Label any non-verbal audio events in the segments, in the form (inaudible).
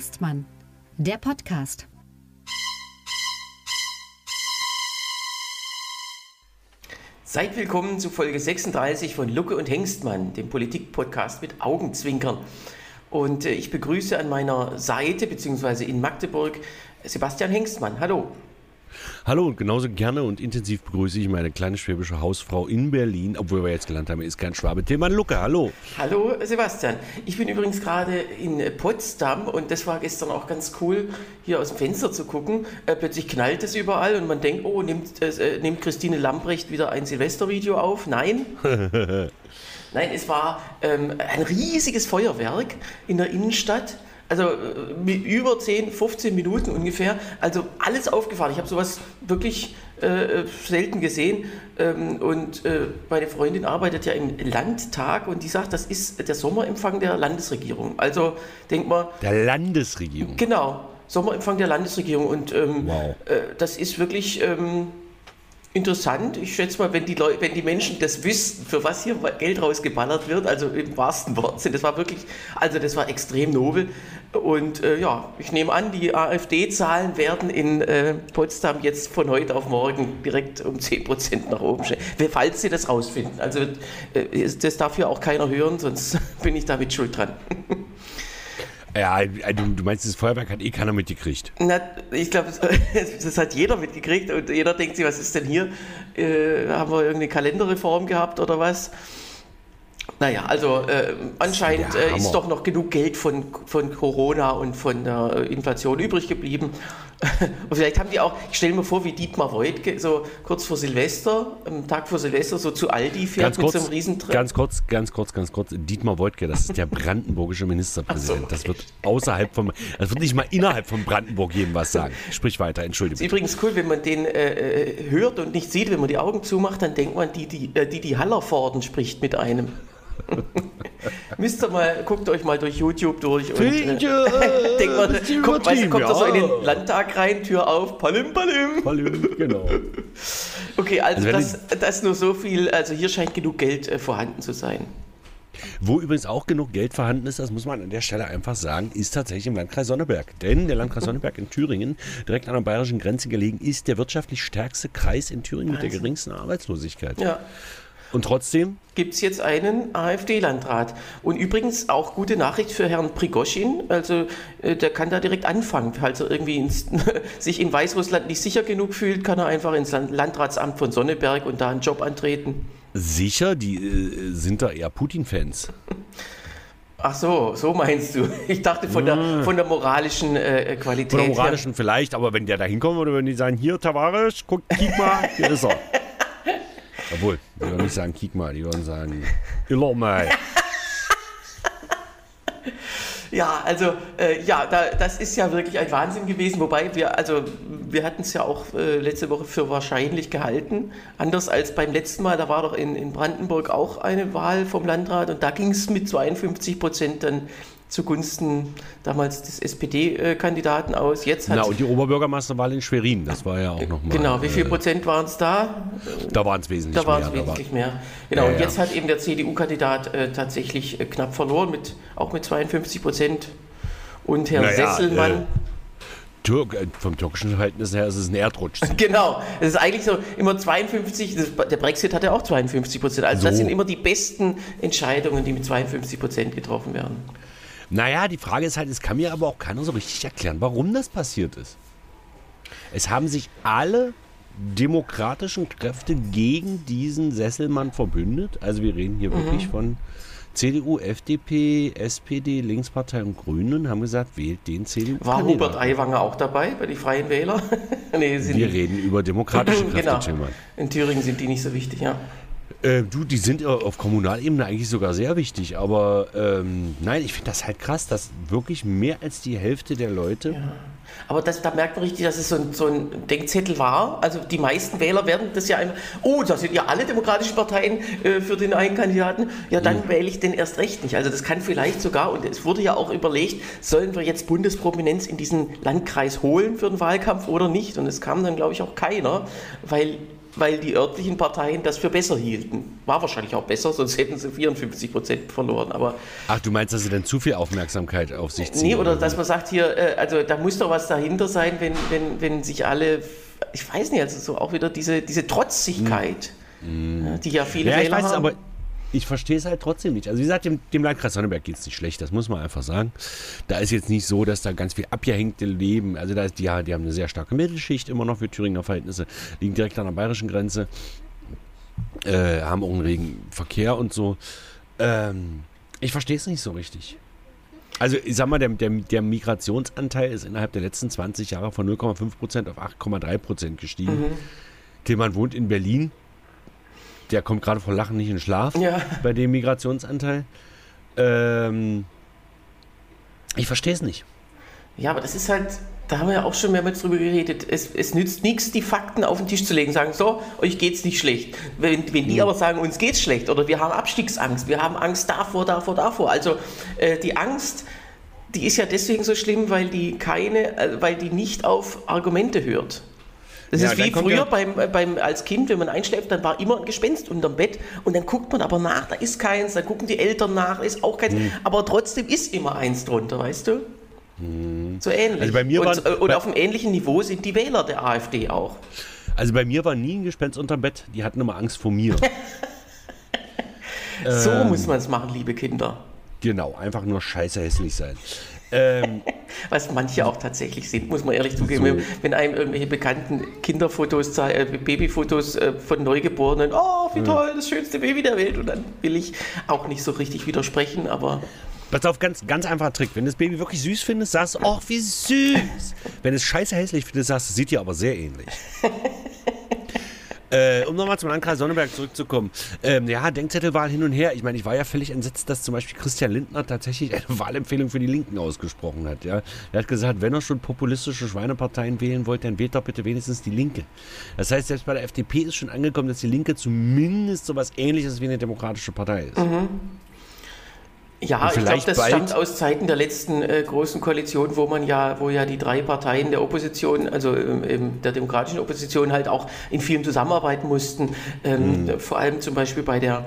Hengstmann, der Podcast. Seid willkommen zu Folge 36 von Lucke und Hengstmann, dem Politik-Podcast mit Augenzwinkern. Und äh, ich begrüße an meiner Seite, beziehungsweise in Magdeburg, Sebastian Hengstmann. Hallo. Hallo und genauso gerne und intensiv begrüße ich meine kleine schwäbische Hausfrau in Berlin, obwohl wir jetzt gelernt haben, ist kein Schwabe. Tilman Lucke, hallo. Hallo Sebastian. Ich bin übrigens gerade in Potsdam und das war gestern auch ganz cool, hier aus dem Fenster zu gucken. Äh, plötzlich knallt es überall und man denkt, oh, nimmt, äh, nimmt Christine Lambrecht wieder ein Silvestervideo auf? Nein. (laughs) Nein, es war ähm, ein riesiges Feuerwerk in der Innenstadt also äh, über 10, 15 Minuten ungefähr. Also alles aufgefahren. Ich habe sowas wirklich äh, selten gesehen. Ähm, und äh, meine Freundin arbeitet ja im Landtag und die sagt, das ist der Sommerempfang der Landesregierung. Also denk mal. Der Landesregierung. Genau. Sommerempfang der Landesregierung. Und ähm, wow. äh, das ist wirklich. Ähm, interessant. Ich schätze mal, wenn die, Leute, wenn die Menschen das wissen, für was hier Geld rausgeballert wird, also im wahrsten Wortsinn, das war wirklich, also das war extrem nobel. Und äh, ja, ich nehme an, die AfD-Zahlen werden in äh, Potsdam jetzt von heute auf morgen direkt um 10% nach oben stehen, falls sie das rausfinden. Also äh, das darf hier auch keiner hören, sonst (laughs) bin ich damit schuld dran. Ja, du, du meinst, das Feuerwerk hat eh keiner mitgekriegt. Na, ich glaube, das (laughs) hat jeder mitgekriegt und jeder denkt sich, was ist denn hier? Äh, haben wir irgendeine Kalenderreform gehabt oder was? Naja, also äh, anscheinend äh, ist doch noch genug Geld von, von Corona und von der äh, Inflation übrig geblieben. (laughs) und vielleicht haben die auch, ich stelle mir vor, wie Dietmar Woidke so kurz vor Silvester, am Tag vor Silvester, so zu Aldi fährt ganz mit kurz, so einem Riesentrip. Ganz kurz, ganz kurz, ganz kurz. Dietmar Woidke, das ist der brandenburgische Ministerpräsident. So, okay. Das wird außerhalb vom, das wird nicht mal innerhalb von Brandenburg jedem was sagen. Sprich weiter, entschuldige. Ist übrigens cool, wenn man den äh, äh, hört und nicht sieht, wenn man die Augen zumacht, dann denkt man, die, die, äh, die, die Hallervorden spricht mit einem. (laughs) Müsst ihr mal, guckt euch mal durch YouTube durch und äh, (laughs) denkt mal, kommt, weißt, kommt ja. so in den Landtag rein, Tür auf, palim, palim. Palim, genau. Okay, also, also das, das nur so viel, also hier scheint genug Geld äh, vorhanden zu sein. Wo übrigens auch genug Geld vorhanden ist, das muss man an der Stelle einfach sagen, ist tatsächlich im Landkreis Sonneberg. Denn der Landkreis Sonneberg in Thüringen, direkt an der bayerischen Grenze gelegen, ist der wirtschaftlich stärkste Kreis in Thüringen mit der geringsten Arbeitslosigkeit. Ja. Und trotzdem? Gibt es jetzt einen AfD-Landrat. Und übrigens auch gute Nachricht für Herrn Prigoschin. Also äh, der kann da direkt anfangen. Falls er irgendwie ins, (laughs) sich in Weißrussland nicht sicher genug fühlt, kann er einfach ins Land Landratsamt von Sonneberg und da einen Job antreten. Sicher? Die äh, sind da eher Putin-Fans. (laughs) Ach so, so meinst du. (laughs) Ich dachte von der, ah. von der moralischen äh, Qualität. Von der moralischen her. vielleicht, aber wenn der da hinkommt oder wenn die sagen, hier Tavares, guck, kick mal, hier ist er. Obwohl, die würden nicht sagen, kick mal, die würden sagen, iller mal. Ja, also äh, ja, da, das ist ja wirklich ein Wahnsinn gewesen, wobei wir, also wir hatten es ja auch äh, letzte Woche für wahrscheinlich gehalten, anders als beim letzten Mal, da war doch in, in Brandenburg auch eine Wahl vom Landrat und da ging es mit 52 Prozent dann zugunsten damals des SPD-Kandidaten aus. Jetzt hat Na, und die Oberbürgermeisterwahl in Schwerin, das war ja auch nochmal. Genau, wie viel äh, Prozent waren es da? Da waren es wesentlich mehr. Da waren es wesentlich mehr. Genau, ja, und jetzt ja. hat eben der CDU-Kandidat äh, tatsächlich äh, knapp verloren, mit, auch mit 52 Prozent. Und Herr naja, Sesselmann. Äh, Türk, äh, vom türkischen Verhältnis her ist es ein Erdrutsch. (laughs) Genau, es ist eigentlich so immer 52, das, der Brexit hatte auch 52 Prozent. Also so. das sind immer die besten Entscheidungen, die mit 52 Prozent getroffen werden. Naja, die Frage ist halt, es kann mir aber auch keiner so richtig erklären, warum das passiert ist. Es haben sich alle demokratischen Kräfte gegen diesen Sesselmann verbündet. Also wir reden hier mhm. wirklich von CDU, FDP, SPD, Linkspartei und Grünen haben gesagt, wählt den CDU. War Hubert Aiwanger auch dabei bei den Freien Wählern? (laughs) nee, wir reden über demokratische Kräfte. (laughs) genau. In Thüringen sind die nicht so wichtig, ja. Äh, du, die sind auf Kommunalebene eigentlich sogar sehr wichtig, aber ähm, nein, ich finde das halt krass, dass wirklich mehr als die Hälfte der Leute. Ja. Aber das, da merkt man richtig, dass es so ein, so ein, Denkzettel war. Also die meisten Wähler werden das ja einfach, oh, da sind ja alle demokratischen Parteien äh, für den einen Kandidaten, ja, dann mhm. wähle ich den erst recht nicht. Also das kann vielleicht sogar, und es wurde ja auch überlegt, sollen wir jetzt Bundesprominenz in diesen Landkreis holen für den Wahlkampf oder nicht? Und es kam dann, glaube ich, auch keiner, weil weil die örtlichen Parteien das für besser hielten. War wahrscheinlich auch besser, sonst hätten sie 54 Prozent verloren. Aber Ach, du meinst, dass sie dann zu viel Aufmerksamkeit auf sich ziehen? nee, oder dass man sagt hier, äh, also da muss doch was dahinter sein, wenn, wenn, wenn sich alle, ich weiß nicht, also so auch wieder diese, diese Trotzigkeit, ja, die ja viele Ja, ich Wähler weiß, haben. aber ich verstehe es halt trotzdem nicht. Also wie gesagt, dem, dem Landkreis Sonneberg geht es nicht schlecht, das muss man einfach sagen. Da ist jetzt nicht so, dass da ganz viel abgehängte leben. Also da ist, die, die haben eine sehr starke Mittelschicht immer noch für Thüringer Verhältnisse, liegen direkt an der bayerischen Grenze, äh, haben auch einen regen Verkehr und so. Ähm, ich verstehe es nicht so richtig. Also ich sag mal, der, der, der Migrationsanteil ist innerhalb der letzten 20 Jahre von 0,5% auf 8,3% gestiegen. Tillmann wohnt in Berlin. Der kommt gerade vor Lachen nicht in Schlaf Ja. bei dem Migrationsanteil. Ähm, ich verstehe es nicht. Ja, aber das ist halt, da haben wir ja auch schon mehrmals drüber geredet. Es, es nützt nichts, die Fakten auf den Tisch zu legen, sagen, so, euch geht's nicht schlecht. Wenn, wenn die aber sagen, uns geht's schlecht oder wir haben Abstiegsangst, wir haben Angst davor, davor, davor. Also äh, die Angst, die ist ja deswegen so schlimm, weil die keine, äh, weil die nicht auf Argumente hört. Das Ja, ist wie früher ja- beim, äh, beim, als Kind, wenn man einschläft, dann war immer ein Gespenst unterm Bett und dann guckt man aber nach, da ist keins, dann gucken die Eltern nach, ist auch keins, Hm. aber trotzdem ist immer eins drunter, weißt du? So ähnlich. Also bei mir und, waren- äh, und bei- auf einem ähnlichen Niveau sind die Wähler der AfD auch. Also bei mir war nie ein Gespenst unterm Bett. Die hatten immer Angst vor mir. (laughs) So Ähm. muss man es machen, liebe Kinder. genau, einfach nur scheiße hässlich sein. Ähm, (laughs) Was manche auch tatsächlich sind, muss man ehrlich zugeben. So. Wenn, einem irgendwelche bekannten Kinderfotos, äh, Babyfotos äh, von Neugeborenen, oh, wie toll, das schönste Baby der Welt. Und dann will ich auch nicht so richtig widersprechen, aber pass auf, ganz, ganz einfacher Trick. Wenn du das Baby wirklich süß findest, sagst du, ach, wie süß. (laughs) Wenn du es scheiße hässlich findest, sagst du, sieht dir aber sehr ähnlich. (laughs) Äh, um nochmal zum Landkreis Sonneberg zurückzukommen. Ähm, ja, Denkzettelwahl hin und her. Ich meine, ich war ja völlig entsetzt, dass zum Beispiel Christian Lindner tatsächlich eine (laughs) Wahlempfehlung für die Linken ausgesprochen hat. Ja? Er hat gesagt, wenn er schon populistische Schweineparteien wählen wollt, dann wählt doch bitte wenigstens die Linke. Das heißt, selbst bei der FDP ist schon angekommen, dass die Linke zumindest so was ähnliches wie eine demokratische Partei ist. Ja, ich glaube, das stammt aus Zeiten der letzten äh, großen Koalition, wo man ja, wo ja die drei Parteien der Opposition, also ähm, der demokratischen Opposition halt auch in vielen zusammenarbeiten mussten. Ähm, Mhm. Vor allem zum Beispiel bei der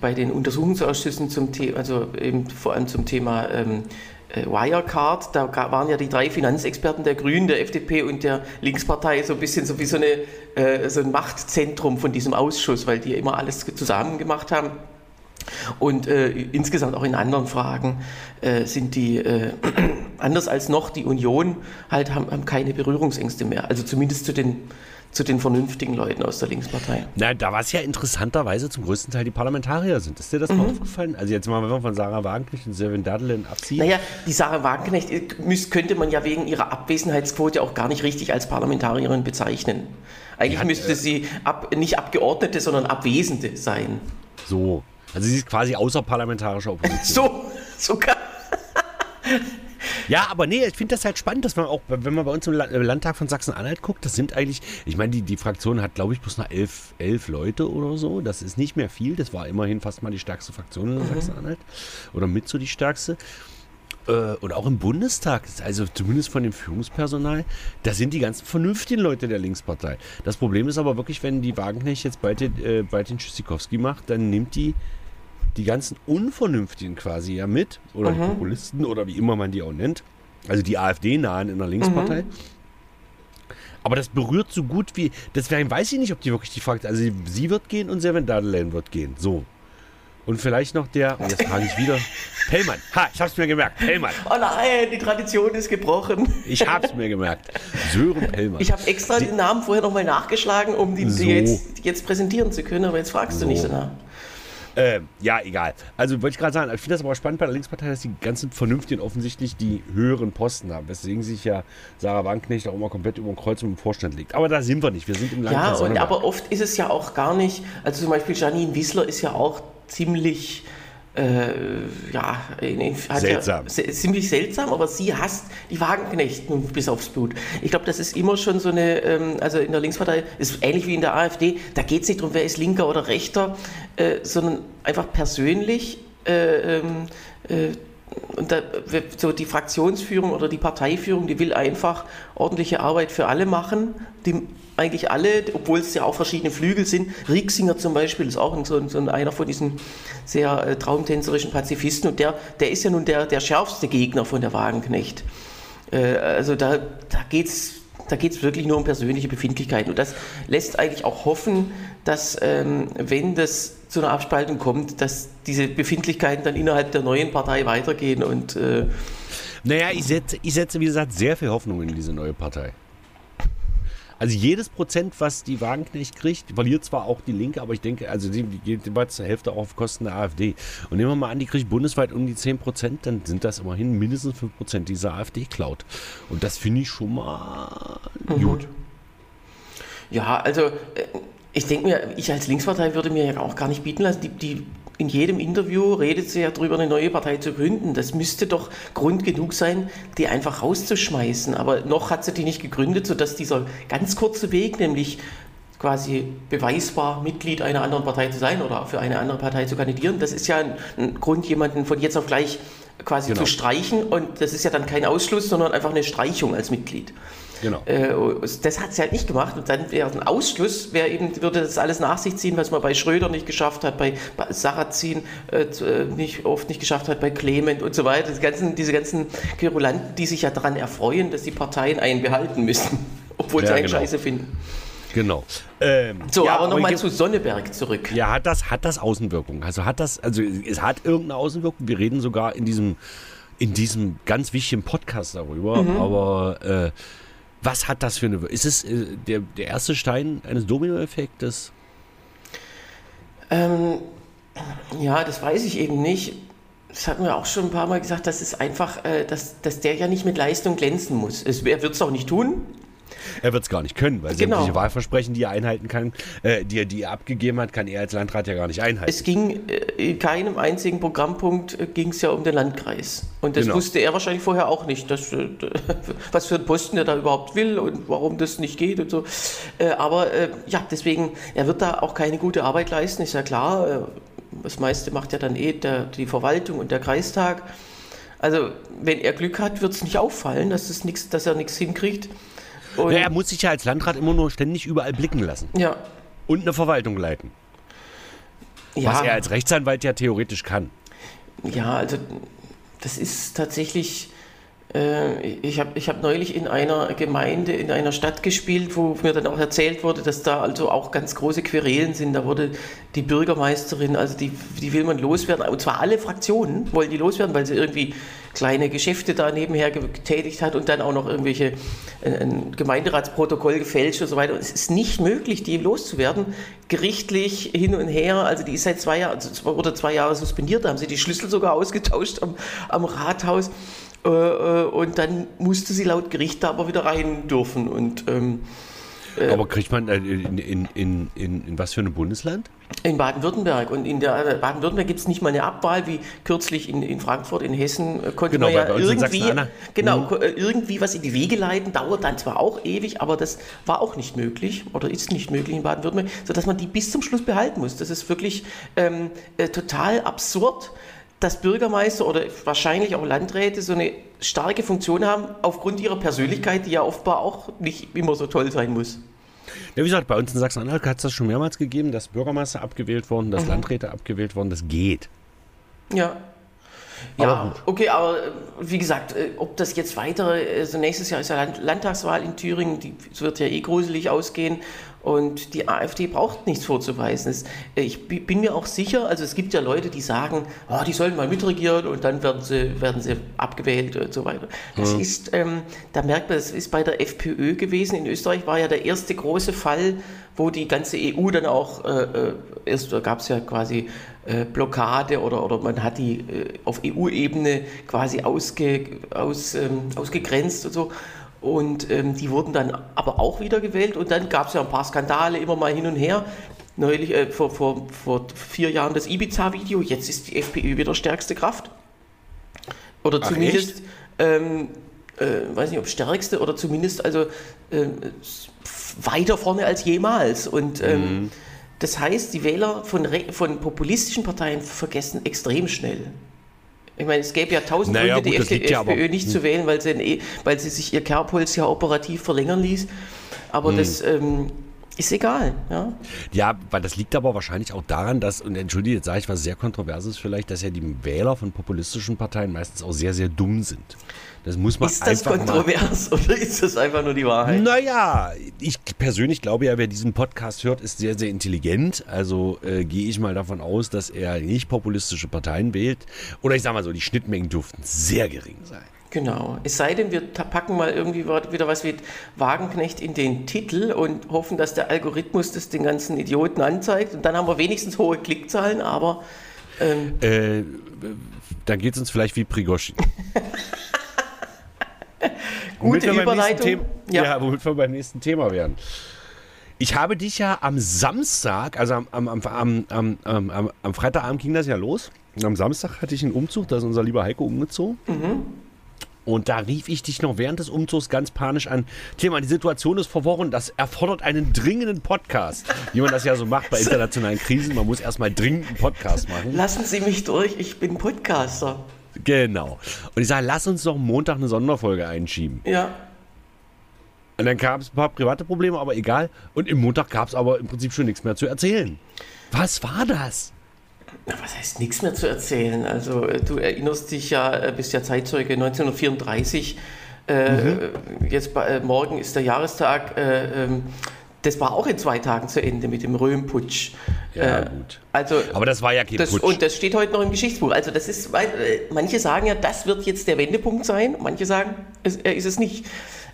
bei den Untersuchungsausschüssen zum Thema, also eben vor allem zum Thema ähm, äh, Wirecard, da waren ja die drei Finanzexperten der Grünen, der FDP und der Linkspartei so ein bisschen so wie so, eine, äh, so ein Machtzentrum von diesem Ausschuss, weil die immer alles zusammen gemacht haben. Und äh, insgesamt auch in anderen Fragen äh, sind die, äh, (clears throat) anders als noch die Union, halt haben, haben keine Berührungsängste mehr. Also zumindest zu den, zu den vernünftigen Leuten aus der Linkspartei. Na, da war es ja interessanterweise zum größten Teil die Parlamentarier sind. Ist dir das Mhm. mal aufgefallen? Also jetzt mal, von Sarah Wagenknecht und Sylvain Dadelen abziehen. Naja, die Sarah Wagenknecht äh, könnte man ja wegen ihrer Abwesenheitsquote auch gar nicht richtig als Parlamentarierin bezeichnen. Eigentlich hat, müsste äh, sie ab, nicht Abgeordnete, sondern Abwesende sein. So. Also sie ist quasi außerparlamentarischer Opposition. So, sogar. Ja, aber nee, ich finde das halt spannend, dass man auch, wenn man bei uns im La- Landtag von Sachsen-Anhalt guckt, das sind eigentlich, ich meine, die, die Fraktion hat, glaube ich, bloß noch elf, elf Leute oder so. Das ist nicht mehr viel. Das war immerhin fast mal die stärkste Fraktion in Sachsen-Anhalt. Oder mit so die stärkste. Äh, Und auch im Bundestag, also zumindest von dem Führungspersonal, da sind die ganzen vernünftigen Leute der Linkspartei. Das Problem ist aber wirklich, wenn die Wagenknecht jetzt bald, den, äh, bald den Tschüssikowski macht, dann nimmt die die ganzen Unvernünftigen quasi ja mit, oder die Populisten oder wie immer man die auch nennt, also die AfD-Nahen in der Linkspartei. Aber das berührt so gut wie, deswegen weiß ich nicht, ob die wirklich die Fraktion, also sie, wird gehen und Sevin Dadelen wird gehen, so. Und vielleicht noch der, und jetzt frage ich wieder, (laughs) Pellmann, ha, ich hab's mir gemerkt, Pellmann, Oh nein, die Tradition ist gebrochen. ich hab's mir gemerkt, Sören Pellmann. Ich habe extra den Namen vorher nochmal nachgeschlagen, um die, So. die jetzt, jetzt präsentieren zu können, aber jetzt fragst So. du nicht danach. Ähm, ja, egal. Also wollte ich gerade sagen, ich finde das aber spannend bei der Linkspartei, dass die ganzen Vernünftigen offensichtlich die höheren Posten haben. Weswegen sich ja Sarah Wagenknecht auch immer komplett über den Kreuz im Vorstand legt. Aber da sind wir nicht. Wir sind im Ja, Landkreis und, aber oft ist es ja auch gar nicht, also zum Beispiel Janine Wissler ist ja auch ziemlich, äh, ja, Seltsam. Ja, ziemlich seltsam, aber sie hasst die Wagenknecht nun bis aufs Blut. Ich glaube, das ist immer schon so eine, ähm, also in der Linkspartei, ist ähnlich wie in der AfD, da geht es nicht darum, wer ist linker oder rechter, äh, sondern einfach persönlich äh, ähm, äh, und da, so die Fraktionsführung oder die Parteiführung, die will einfach ordentliche Arbeit für alle machen. Die eigentlich alle, obwohl es ja auch verschiedene Flügel sind. Rieksinger zum Beispiel ist auch so, so einer von diesen sehr äh, traumtänzerischen Pazifisten und der, der ist ja nun der, der schärfste Gegner von der Wagenknecht. Äh, also da, da geht es da geht's wirklich nur um persönliche Befindlichkeiten. Und das lässt eigentlich auch hoffen, dass, ähm, wenn das zu einer Abspaltung kommt, dass diese Befindlichkeiten dann innerhalb der neuen Partei weitergehen und. Äh, naja, ich setze, ich setze, wie gesagt, sehr viel Hoffnung in diese neue Partei. Also jedes Prozent, was die Wagenknecht kriegt, verliert zwar auch die Linke, aber ich denke, also die, die geht immer zur Hälfte auch auf Kosten der AfD. Und nehmen wir mal an, die kriegt bundesweit um die 10 Prozent, dann sind das immerhin mindestens 5 Prozent dieser AfD-Cloud. Und das finde ich schon mal mhm. gut. Ja, also äh, ich denke mir, ich als Linkspartei würde mir ja auch gar nicht bieten lassen, die, die in jedem Interview redet sie ja darüber, eine neue Partei zu gründen. Das müsste doch Grund genug sein, die einfach rauszuschmeißen. Aber noch hat sie die nicht gegründet, sodass dieser ganz kurze Weg, nämlich quasi beweisbar Mitglied einer anderen Partei zu sein oder für eine andere Partei zu kandidieren, das ist ja ein, ein Grund, jemanden von jetzt auf gleich quasi genau. zu streichen. Und das ist ja dann kein Ausschluss, sondern einfach eine Streichung als Mitglied. Genau. Äh, das hat sie halt nicht gemacht. Und dann wäre ein Ausschluss, wäre eben, würde das alles nach sich ziehen, was man bei Schröder nicht geschafft hat, bei, Sarrazin äh, äh, nicht, oft nicht geschafft hat, bei Clement und so weiter. Die ganzen, diese ganzen Querulanten, die sich ja daran erfreuen, dass die Parteien einen behalten müssen, (laughs) obwohl ja, sie einen genau. Scheiße finden. Genau. Ähm, so, ja, aber nochmal zu Sonneberg zurück. Ja, hat das, hat das Außenwirkung? Also hat das, also es hat irgendeine Außenwirkung. Wir reden sogar in diesem, in diesem ganz wichtigen Podcast darüber, mhm. aber äh, was hat das für eine. Ist es äh, der, der erste Stein eines Dominoeffektes? Ähm, ja, das weiß ich eben nicht. Das hatten wir auch schon ein paar Mal gesagt, dass es einfach, äh, dass, dass der ja nicht mit Leistung glänzen muss. Es, er wird es auch nicht tun. Er wird es gar nicht können, weil genau. sämtliche Wahlversprechen, die er einhalten kann, äh, die, er, die er abgegeben hat, kann er als Landrat ja gar nicht einhalten. Es ging äh, in keinem einzigen Programmpunkt äh, ging es ja um den Landkreis. Und das genau. wusste er wahrscheinlich vorher auch nicht, dass, äh, (laughs) was für einen Posten er da überhaupt will und warum das nicht geht und so. Äh, aber äh, ja, deswegen, er wird da auch keine gute Arbeit leisten, ist ja klar. das meiste macht ja dann eh der, die Verwaltung und der Kreistag. Also, wenn er Glück hat, wird es nicht auffallen, dass, es nix, dass er nichts hinkriegt. Und ja, er muss sich ja als Landrat immer nur ständig überall blicken lassen. Ja. Und eine Verwaltung leiten. Ja. Was er als Rechtsanwalt ja theoretisch kann. Ja, also das ist tatsächlich. Äh, ich habe ich hab neulich in einer Gemeinde, in einer Stadt gespielt, wo mir dann auch erzählt wurde, dass da also auch ganz große Querelen sind. Da wurde die Bürgermeisterin, also die, die will man loswerden, und zwar alle Fraktionen wollen die loswerden, weil sie irgendwie kleine Geschäfte da nebenher getätigt hat und dann auch noch irgendwelche ein Gemeinderatsprotokoll gefälscht und so weiter. Und es ist nicht möglich, die loszuwerden, gerichtlich hin und her. Also die ist seit zwei Jahren also oder zwei Jahre suspendiert. Da haben sie die Schlüssel sogar ausgetauscht am, am Rathaus. Äh, äh, und dann musste sie laut Gericht da aber wieder rein dürfen. Und ähm, äh, Aber kriegt man in, in, in, in, was für ein Bundesland? In Baden-Württemberg. Und in der Baden-Württemberg gibt es nicht mal eine Abwahl, wie kürzlich in, in Frankfurt, in Hessen, konnte genau, man ja irgendwie, genau, mhm. irgendwie was in die Wege leiten, dauert dann zwar auch ewig, aber das war auch nicht möglich oder ist nicht möglich in Baden-Württemberg, sodass man die bis zum Schluss behalten muss. Das ist wirklich ähm, äh, total absurd dass Bürgermeister oder wahrscheinlich auch Landräte so eine starke Funktion haben, aufgrund ihrer Persönlichkeit, die ja offenbar auch nicht immer so toll sein muss. Ja, wie gesagt, bei uns in Sachsen-Anhalt hat es das schon mehrmals gegeben, dass Bürgermeister abgewählt wurden, dass mhm. Landräte abgewählt wurden. Das geht. Ja. Ja, okay, aber äh, wie gesagt, äh, ob das jetzt weitere, also nächstes Jahr ist ja Landtagswahl in Thüringen, die wird ja eh gruselig ausgehen und die AfD braucht nichts vorzuweisen. Äh, ich bin mir auch sicher, also es gibt ja Leute, die sagen, oh, die sollen mal mitregieren und dann werden sie, werden sie abgewählt und so weiter. Das mhm. ist, ähm, da merkt man, das ist bei der FPÖ gewesen. In Österreich war ja der erste große Fall, wo die ganze EU dann auch, äh, äh erst gab es ja quasi äh, Blockade oder, oder man hat die äh, auf EU-Ebene quasi ausge, aus, ähm, ausgegrenzt und so. Und ähm, die wurden dann aber auch wieder gewählt und dann gab es ja ein paar Skandale immer mal hin und her. Neulich, äh, vor, vor, vor vier Jahren das Ibiza-Video, jetzt ist die FPÖ wieder stärkste Kraft. Oder Ach, zumindest, ähm, äh, weiß nicht ob stärkste oder zumindest also äh, weiter vorne als jemals. Und ähm, mhm. das heißt, die Wähler von, von populistischen Parteien vergessen extrem schnell. Ich meine, es gäbe ja tausend Naja, Gründe, gut, die liegt ja FPÖ nicht zu wählen, weil sie, ein E- weil sie sich ihr Kerbholz ja operativ verlängern ließ. Aber das ähm, ist egal. Ja? Ja, weil das liegt aber wahrscheinlich auch daran, dass, und entschuldige, jetzt sage ich was sehr Kontroverses vielleicht, dass ja die Wähler von populistischen Parteien meistens auch sehr, sehr dumm sind. Das muss man Ist das einfach mal kontrovers (laughs) oder ist das einfach nur die Wahrheit? Naja, ich persönlich glaube ja, wer diesen Podcast hört, ist sehr, sehr intelligent. Also äh, gehe ich mal davon aus, dass er nicht populistische Parteien wählt. Oder ich sage mal so, die Schnittmengen dürften sehr gering sein. Genau. Es sei denn, wir packen mal irgendwie wieder was wie Wagenknecht in den Titel und hoffen, dass der Algorithmus das den ganzen Idioten anzeigt. Und dann haben wir wenigstens hohe Klickzahlen, aber ähm, Äh, dann geht es uns vielleicht wie Prigoschin. (laughs) (laughs) Gute Überleitung. Thema, Ja. ja. womit wir beim nächsten Thema werden. Ich habe dich ja am Samstag, also am, am, am, am, am, am, Freitagabend ging das ja los. Und am Samstag hatte ich einen Umzug, da ist unser lieber Heiko umgezogen. Und da rief ich dich noch während des Umzugs ganz panisch an. Thema, die Situation ist verworren, das erfordert einen dringenden Podcast. Wie man das ja so macht bei (laughs) internationalen Krisen. Man muss erstmal dringend einen Podcast machen. lassen Sie mich durch, ich bin Podcaster. Genau. Und ich sage, lass uns doch Montag eine Sonderfolge einschieben. Ja. Und dann gab es ein paar private Probleme, aber egal. Und im Montag gab es aber im Prinzip schon nichts mehr zu erzählen. Was war das? Na, was heißt nichts mehr zu erzählen? Also äh, du erinnerst dich ja, äh, bist ja Zeitzeuge 1934. Äh, Mhm. Jetzt bei, äh, morgen ist der Jahrestag. Äh, ähm, das war auch in zwei Tagen zu Ende mit dem Röhmputsch. Ja, Äh, gut. Also Aber das war ja kein das, Putsch. und das steht heute noch im Geschichtsbuch. Also das ist, äh, manche sagen ja, das wird jetzt der Wendepunkt sein. Manche sagen, es, er ist es nicht.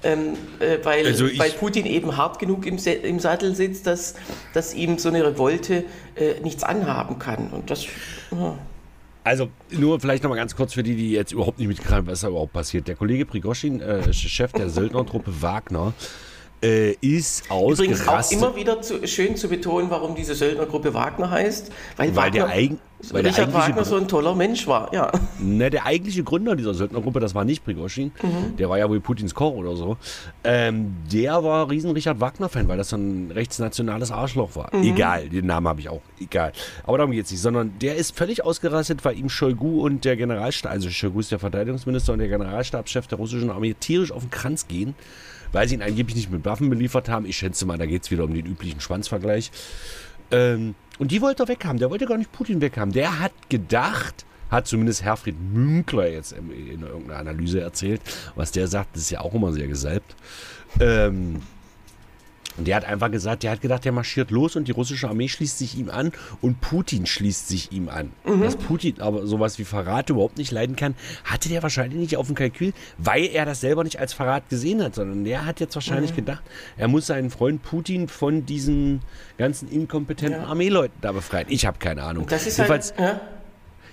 Ähm, äh, weil, Also weil Putin eben hart genug im, im Sattel sitzt, dass, dass ihm so eine Revolte äh, nichts anhaben kann. Und das, ja. Also nur vielleicht nochmal ganz kurz für die, die jetzt überhaupt nicht mitgekriegt haben, was da überhaupt passiert. Der Kollege Prigoschin, äh, Chef der Söldnertruppe Wagner, äh, ist Übrigens auch ausgerastet. immer wieder zu, schön zu betonen, warum diese Söldnergruppe Wagner heißt. Weil, Weil der Wagner, eigen- weil der Richard eigentliche Wagner so ein toller Mensch war. Ja. (laughs) Ne, der eigentliche Gründer dieser Söldnergruppe, das war nicht Prigoschin, Mhm. der war ja wohl Putins Koch oder so. Ähm, der war riesen Richard Wagner-Fan, weil das so ein rechtsnationales Arschloch war. Mhm. Egal, den Namen habe ich auch, egal. Aber darum geht es nicht, sondern der ist völlig ausgerastet, weil ihm Shoigu und der Generalstab, also Shoigu ist der Verteidigungsminister und der Generalstabschef der russischen Armee tierisch auf den Kranz gehen, weil sie ihn angeblich nicht mit Waffen beliefert haben. Ich schätze mal, da geht es wieder um den üblichen Schwanzvergleich. Ähm, und die wollte er weghaben. Der wollte gar nicht Putin weghaben. Der hat gedacht, hat zumindest Herfried Münkler jetzt in, in irgendeiner Analyse erzählt, was der sagt, das ist ja auch immer sehr gesalbt. Ähm, und der hat einfach gesagt, der hat gedacht, der marschiert los und die russische Armee schließt sich ihm an und Putin schließt sich ihm an. Dass Putin aber sowas wie Verrat überhaupt nicht leiden kann, hatte der wahrscheinlich nicht auf dem Kalkül, weil er das selber nicht als Verrat gesehen hat, sondern der hat jetzt wahrscheinlich gedacht, er muss seinen Freund Putin von diesen ganzen inkompetenten Ja. Armeeleuten da befreien. Ich habe keine Ahnung. Das ist Jedenfalls, halt, ja,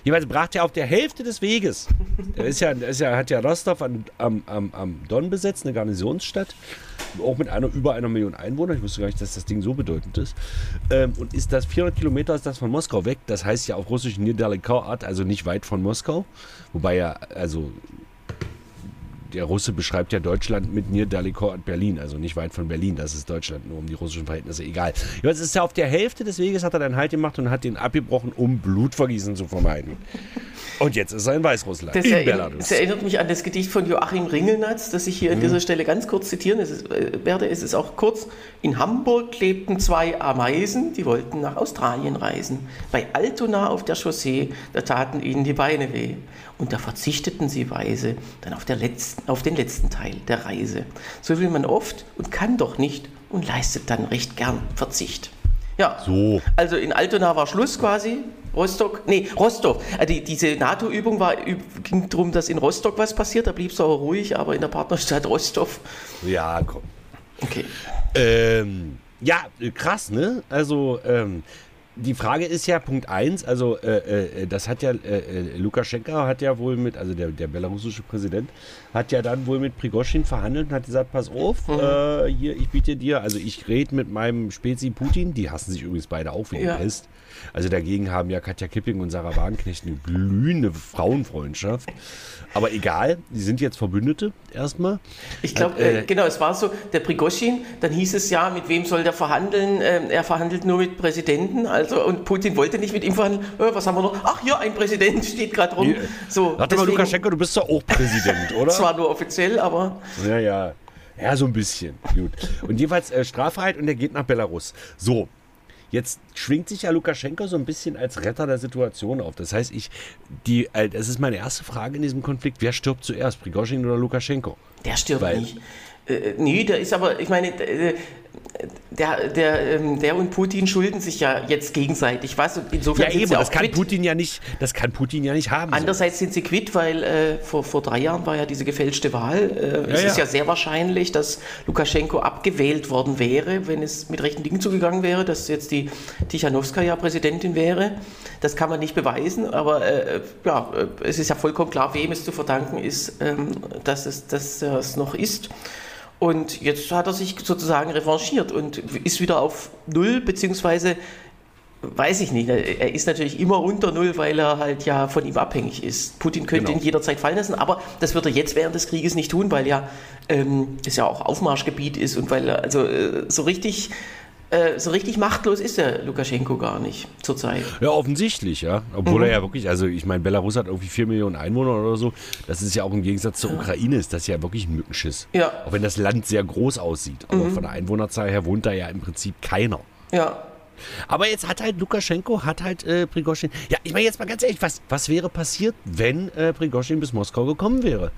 Jeweils brach er auf der Hälfte des Weges. Der ist ja, ist ja, hat ja Rostov am, am, am Don besetzt, eine Garnisonsstadt, auch mit einer über einer Million Einwohner. Ich wusste gar nicht, dass das Ding so bedeutend ist. Ähm, und ist das 400 Kilometer ist das von Moskau weg. Das heißt ja auf Russisch Niedaleko Art, also nicht weit von Moskau. Wobei ja, also der Russe beschreibt ja Deutschland mit Niedaleko Art Berlin, also nicht weit von Berlin. Das ist Deutschland, nur um die russischen Verhältnisse, egal. Jetzt ist er auf der Hälfte des Weges, hat er dann Halt gemacht und hat den abgebrochen, um Blutvergießen zu vermeiden. Und jetzt ist er in Weißrussland, Das, in erinnert, das erinnert mich an das Gedicht von Joachim Ringelnatz, das ich hier Mhm. an dieser Stelle ganz kurz zitieren es ist, äh, werde. Es ist auch kurz. In Hamburg klebten zwei Ameisen, die wollten nach Australien reisen. Bei Altona auf der Chaussee, da taten ihnen die Beine weh. Und da verzichteten sie weise dann auf, letzten, auf den letzten Teil der Reise. So will man oft und kann doch nicht und leistet dann recht gern Verzicht. Ja, So. also in Altona war Schluss quasi. Rostock, nee. Äh, Die, diese NATO-Übung war, ging darum, dass in Rostock was passiert. Da blieb es aber ruhig, aber in der Partnerstadt Rostov. Ja, komm. Okay. Ähm, ja, äh, krass, ne? Also, ähm, die Frage ist ja Punkt 1, also äh, äh, das hat ja, äh, äh, Lukaschenka hat ja wohl mit, also der, der belarussische Präsident, hat ja dann wohl mit Prigoschin verhandelt und hat gesagt, pass auf, äh, hier, ich biete dir, also ich rede mit meinem Spezi Putin, die hassen sich übrigens beide auch wie Ja. Pest. Also dagegen haben ja Katja Kipping und Sarah Wagenknecht eine glühende Frauenfreundschaft. Aber egal, die sind jetzt Verbündete erstmal. Ich glaube, Äh, äh, genau, es war so, der Prigoschin, dann hieß es ja, mit wem soll der verhandeln? Ähm, er verhandelt nur mit Präsidenten, Also, und Putin wollte nicht mit ihm verhandeln. Äh, was haben wir noch? Ach, hier, ein Präsident (laughs) steht gerade rum. So, Warte mal, Lukaschenko, du bist doch auch Präsident, (laughs) oder? Zwar nur offiziell, aber. Ja, ja. Ja, so ein bisschen. Gut. Und jeweils äh, Straffreiheit und er geht nach Belarus. So. Jetzt schwingt sich ja Lukaschenko so ein bisschen als Retter der Situation auf. Das heißt, ich, die, äh, das ist meine erste Frage in diesem Konflikt. Wer stirbt zuerst, Prigozhin oder Lukaschenko? Der stirbt Weil- nicht. Äh, nee, der ist aber, ich meine, äh, der, der, ähm, der und Putin schulden sich ja jetzt gegenseitig. Was? Und insofern Ja, eben, das kann quitt. Putin ja nicht, das kann Putin ja nicht haben. so. Andererseits sind sie quitt, weil äh, vor, vor drei Jahren war ja diese gefälschte Wahl. Äh, es Ja, ist ja. ja sehr wahrscheinlich, dass Lukaschenko abgewählt worden wäre, wenn es mit rechten Dingen zugegangen wäre, dass jetzt die Tichanowskaja Präsidentin wäre. Das kann man nicht beweisen, aber äh, ja, äh, es ist ja vollkommen klar, wem es zu verdanken ist, ähm, dass, es, dass es noch ist. Und jetzt hat er sich sozusagen revanchiert und ist wieder auf Null, beziehungsweise Weiß ich nicht. Er ist natürlich immer unter Null, weil er halt ja von ihm abhängig ist. Putin könnte Genau. ihn jederzeit fallen lassen, aber das wird er jetzt während des Krieges nicht tun, weil ja ähm, das ja auch Aufmarschgebiet ist und weil er also äh, so richtig äh, so richtig machtlos ist der Lukaschenko gar nicht zurzeit. Ja, offensichtlich, ja. Obwohl Mhm. er ja wirklich, also ich meine, Belarus hat irgendwie 4 Millionen Einwohner oder so. Das ist ja auch im Gegensatz zur Ukraine, ist das ja wirklich ein Mückenschiss. Ja. Mhm. Auch wenn das Land sehr groß aussieht. Aber von der Einwohnerzahl her wohnt da ja im Prinzip keiner. Ja, Aber jetzt hat halt Lukaschenko, hat halt äh, Prigozhin. Ja, ich meine jetzt mal ganz ehrlich, was, was wäre passiert, wenn äh, Prigozhin bis Moskau gekommen wäre?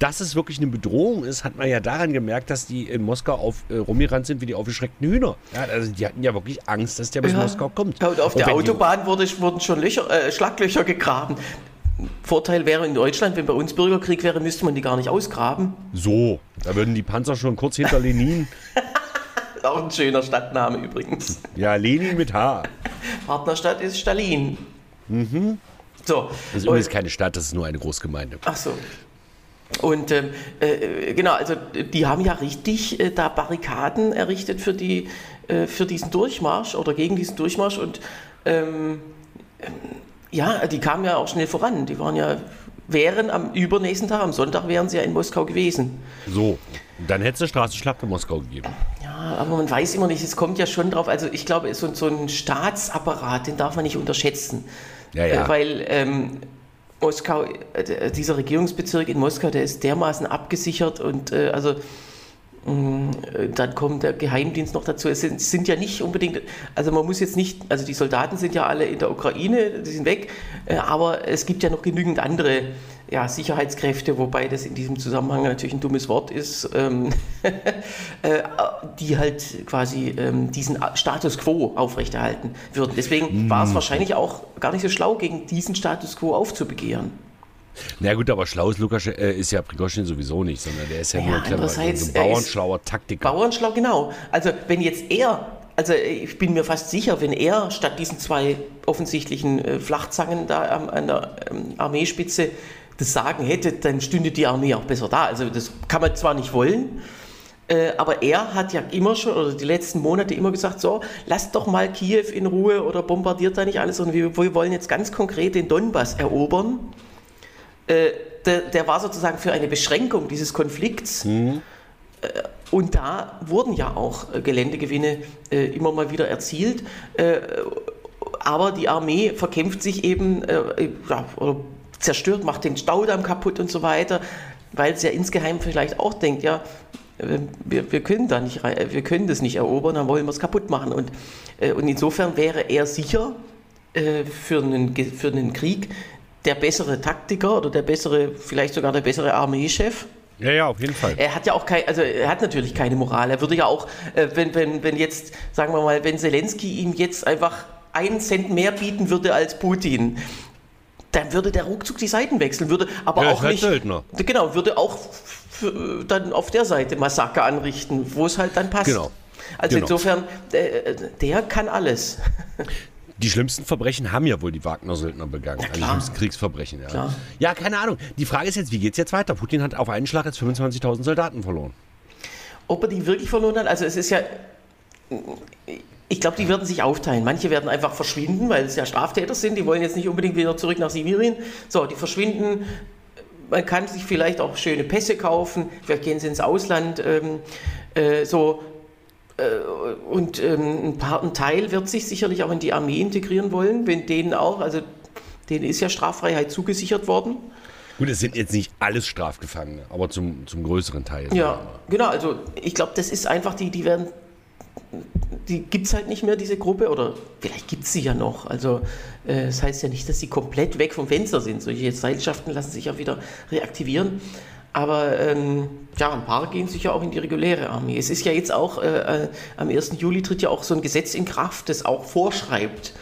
Dass es wirklich eine Bedrohung ist, hat man ja daran gemerkt, dass die in Moskau auf, äh, rumgerannt sind wie die aufgeschreckten Hühner. Ja, also die hatten ja wirklich Angst, dass der bis Ja. Moskau kommt. Ja, und auf der wenn die- Autobahn wurde, wurden schon Löcher, äh, Schlaglöcher gegraben. Vorteil wäre in Deutschland, wenn bei uns Bürgerkrieg wäre, müsste man die gar nicht ausgraben. So, da würden die Panzer schon kurz hinter Lenin. (laughs) Auch ein schöner Stadtname übrigens. Ja, Lenin mit H. Partnerstadt ist Stalin. So. Das ist und- übrigens keine Stadt, das ist nur eine Großgemeinde. Ach so. Und ähm, äh, genau, also die haben ja richtig äh, da Barrikaden errichtet für, die, äh, für diesen Durchmarsch oder gegen diesen Durchmarsch und ähm, ähm, ja, die kamen ja auch schnell voran. Die waren ja, wären am übernächsten Tag, am Sonntag wären sie ja in Moskau gewesen. So, dann hätte es eine Straßenschlacht in Moskau gegeben. Ja, aber man weiß immer nicht, es kommt ja schon drauf, also ich glaube, so, so ein Staatsapparat, den darf man nicht unterschätzen. Ja, ja. Äh, weil ähm, Moskau, äh, dieser Regierungsbezirk in Moskau, der ist dermaßen abgesichert und äh, also äh, dann kommt der Geheimdienst noch dazu. Es sind, sind ja nicht unbedingt, also man muss jetzt nicht, also die Soldaten sind ja alle in der Ukraine, die sind weg, äh, aber es gibt ja noch genügend andere ja, Sicherheitskräfte, wobei das in diesem Zusammenhang natürlich ein dummes Wort ist, ähm, (laughs) äh, die halt quasi ähm, diesen Status quo aufrechterhalten würden. Deswegen war es wahrscheinlich auch gar nicht so schlau, gegen diesen Status quo aufzubegehren. Na gut, aber schlau ist Lukas äh, ist ja Prigozhin sowieso nicht, sondern der ist ja, Ja, nur ein cleverer, so ein er bauernschlauer Taktiker. Bauernschlau, genau. Also wenn jetzt er, also ich bin mir fast sicher, wenn er statt diesen zwei offensichtlichen äh, Flachzangen da am, an der ähm, Armeespitze das Sagen hätte, dann stünde die Armee auch besser da. Also das kann man zwar nicht wollen, äh, aber er hat ja immer schon, oder die letzten Monate immer gesagt, so, lasst doch mal Kiew in Ruhe oder bombardiert da nicht alles, sondern wir, wir wollen jetzt ganz konkret den Donbass erobern. Äh, der, der war sozusagen für eine Beschränkung dieses Konflikts. Äh, Und da wurden ja auch äh, Geländegewinne äh, immer mal wieder erzielt. Äh, aber die Armee verkämpft sich eben, äh, ja, oder zerstört, macht den Staudamm kaputt und so weiter, weil es ja insgeheim vielleicht auch denkt, ja, wir, wir können da nicht wir können das nicht erobern, dann wollen wir es kaputt machen. Und, und insofern wäre er sicher für, einen, für einen Krieg der bessere Taktiker oder der bessere, vielleicht sogar der bessere Armeechef. Ja, ja, auf jeden Fall. Er hat ja auch kein, also er hat natürlich keine Moral. Er würde ja auch, äh, wenn, wenn, wenn jetzt, sagen wir mal, wenn Zelensky ihm jetzt einfach einen Cent mehr bieten würde als Putin, dann würde der ruckzuck die Seiten wechseln, würde aber Ja, auch nicht. Söldner. Genau, würde auch dann auf der Seite Massaker anrichten, wo es halt dann passt. Genau. Also Genau. insofern, äh, der kann alles. (laughs) Die schlimmsten Verbrechen haben ja wohl die Wagner-Söldner begangen. Also die schlimmsten Kriegsverbrechen. Ja. Klar. ja, keine Ahnung. Die Frage ist jetzt, wie geht es jetzt weiter? Putin hat auf einen Schlag jetzt 25.000 Soldaten verloren. Ob er die wirklich verloren hat, also es ist ja, ich glaube, die werden sich aufteilen. Manche werden einfach verschwinden, weil es ja Straftäter sind, die wollen jetzt nicht unbedingt wieder zurück nach Sibirien. So, die verschwinden. Man kann sich vielleicht auch schöne Pässe kaufen, vielleicht gehen sie ins Ausland. Ähm, äh, so, und ähm, ein, paar, ein Teil wird sich sicherlich auch in die Armee integrieren wollen, wenn denen auch, also denen ist ja Straffreiheit zugesichert worden. Gut, es sind jetzt nicht alles Strafgefangene, aber zum, zum größeren Teil. Ja, genau, also ich glaube, das ist einfach, die, die werden, die gibt es halt nicht mehr, diese Gruppe, oder vielleicht gibt es sie ja noch. Also äh, das heißt ja nicht, dass sie komplett weg vom Fenster sind. Solche Seilschaften lassen sich ja wieder reaktivieren. Aber ähm, ja, ein paar gehen sicher auch in die reguläre Armee. Es ist ja jetzt auch, äh, äh, am 1. Juli tritt ja auch so ein Gesetz in Kraft, das auch vorschreibt,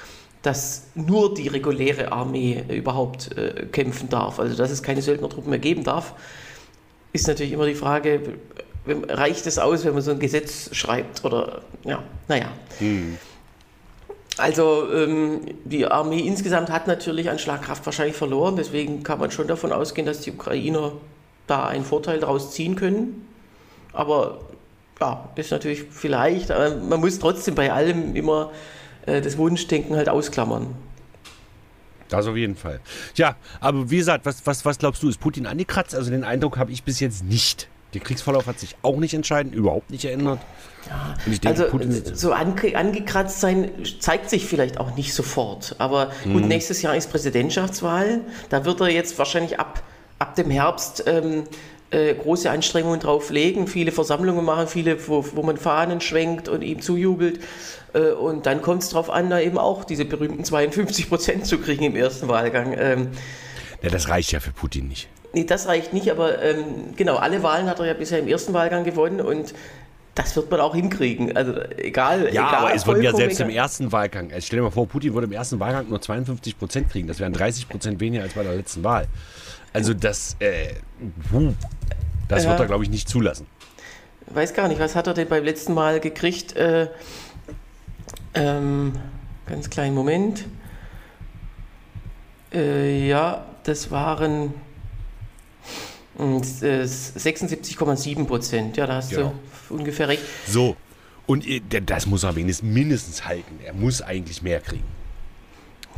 dass nur die reguläre Armee überhaupt äh, kämpfen darf. Also dass es keine Söldnertruppen mehr geben darf, ist natürlich immer die Frage, reicht es aus, wenn man so ein Gesetz schreibt? Oder ja, naja. Hm. Also ähm, die Armee insgesamt hat natürlich an Schlagkraft wahrscheinlich verloren, deswegen kann man schon davon ausgehen, dass die Ukrainer da einen Vorteil daraus ziehen können. Aber ja, ist natürlich vielleicht, man muss trotzdem bei allem immer äh, das Wunschdenken halt ausklammern. Das auf jeden Fall. Ja, aber wie gesagt, was, was, was glaubst du, ist Putin angekratzt? Also den Eindruck habe ich bis jetzt nicht. Der Kriegsverlauf hat sich auch nicht entscheidend, überhaupt nicht ändert. Ja, denke, also Putin so ange angekratzt sein zeigt sich vielleicht auch nicht sofort. Aber mhm. gut, nächstes Jahr ist Präsidentschaftswahl. Da wird er jetzt wahrscheinlich ab ab dem Herbst ähm, äh, große Anstrengungen drauf legen, viele Versammlungen machen, viele, wo, wo man Fahnen schwenkt und ihm zujubelt. Äh, und dann kommt es darauf an, da eben auch diese berühmten 52 Prozent zu kriegen im ersten Wahlgang. Ähm, ja, das reicht ja für Putin nicht. Nee, das reicht nicht, aber ähm, genau, alle Wahlen hat er ja bisher im ersten Wahlgang gewonnen und das wird man auch hinkriegen. Also egal. Ja, egal, aber es wurden ja selbst im ersten Wahlgang, stell dir mal vor, Putin würde im ersten Wahlgang nur 52 Prozent kriegen. Das wären 30 Prozent weniger als bei der letzten Wahl. Also das, äh, das ja. wird er, glaube ich, nicht zulassen. Weiß gar nicht, was hat er denn beim letzten Mal gekriegt? Äh, ähm, ganz kleinen Moment. Äh, ja, das waren 76,7 äh, Prozent. Ja, da hast genau. du ungefähr recht. So, und äh, das muss er wenigstens mindestens halten. Er muss eigentlich mehr kriegen.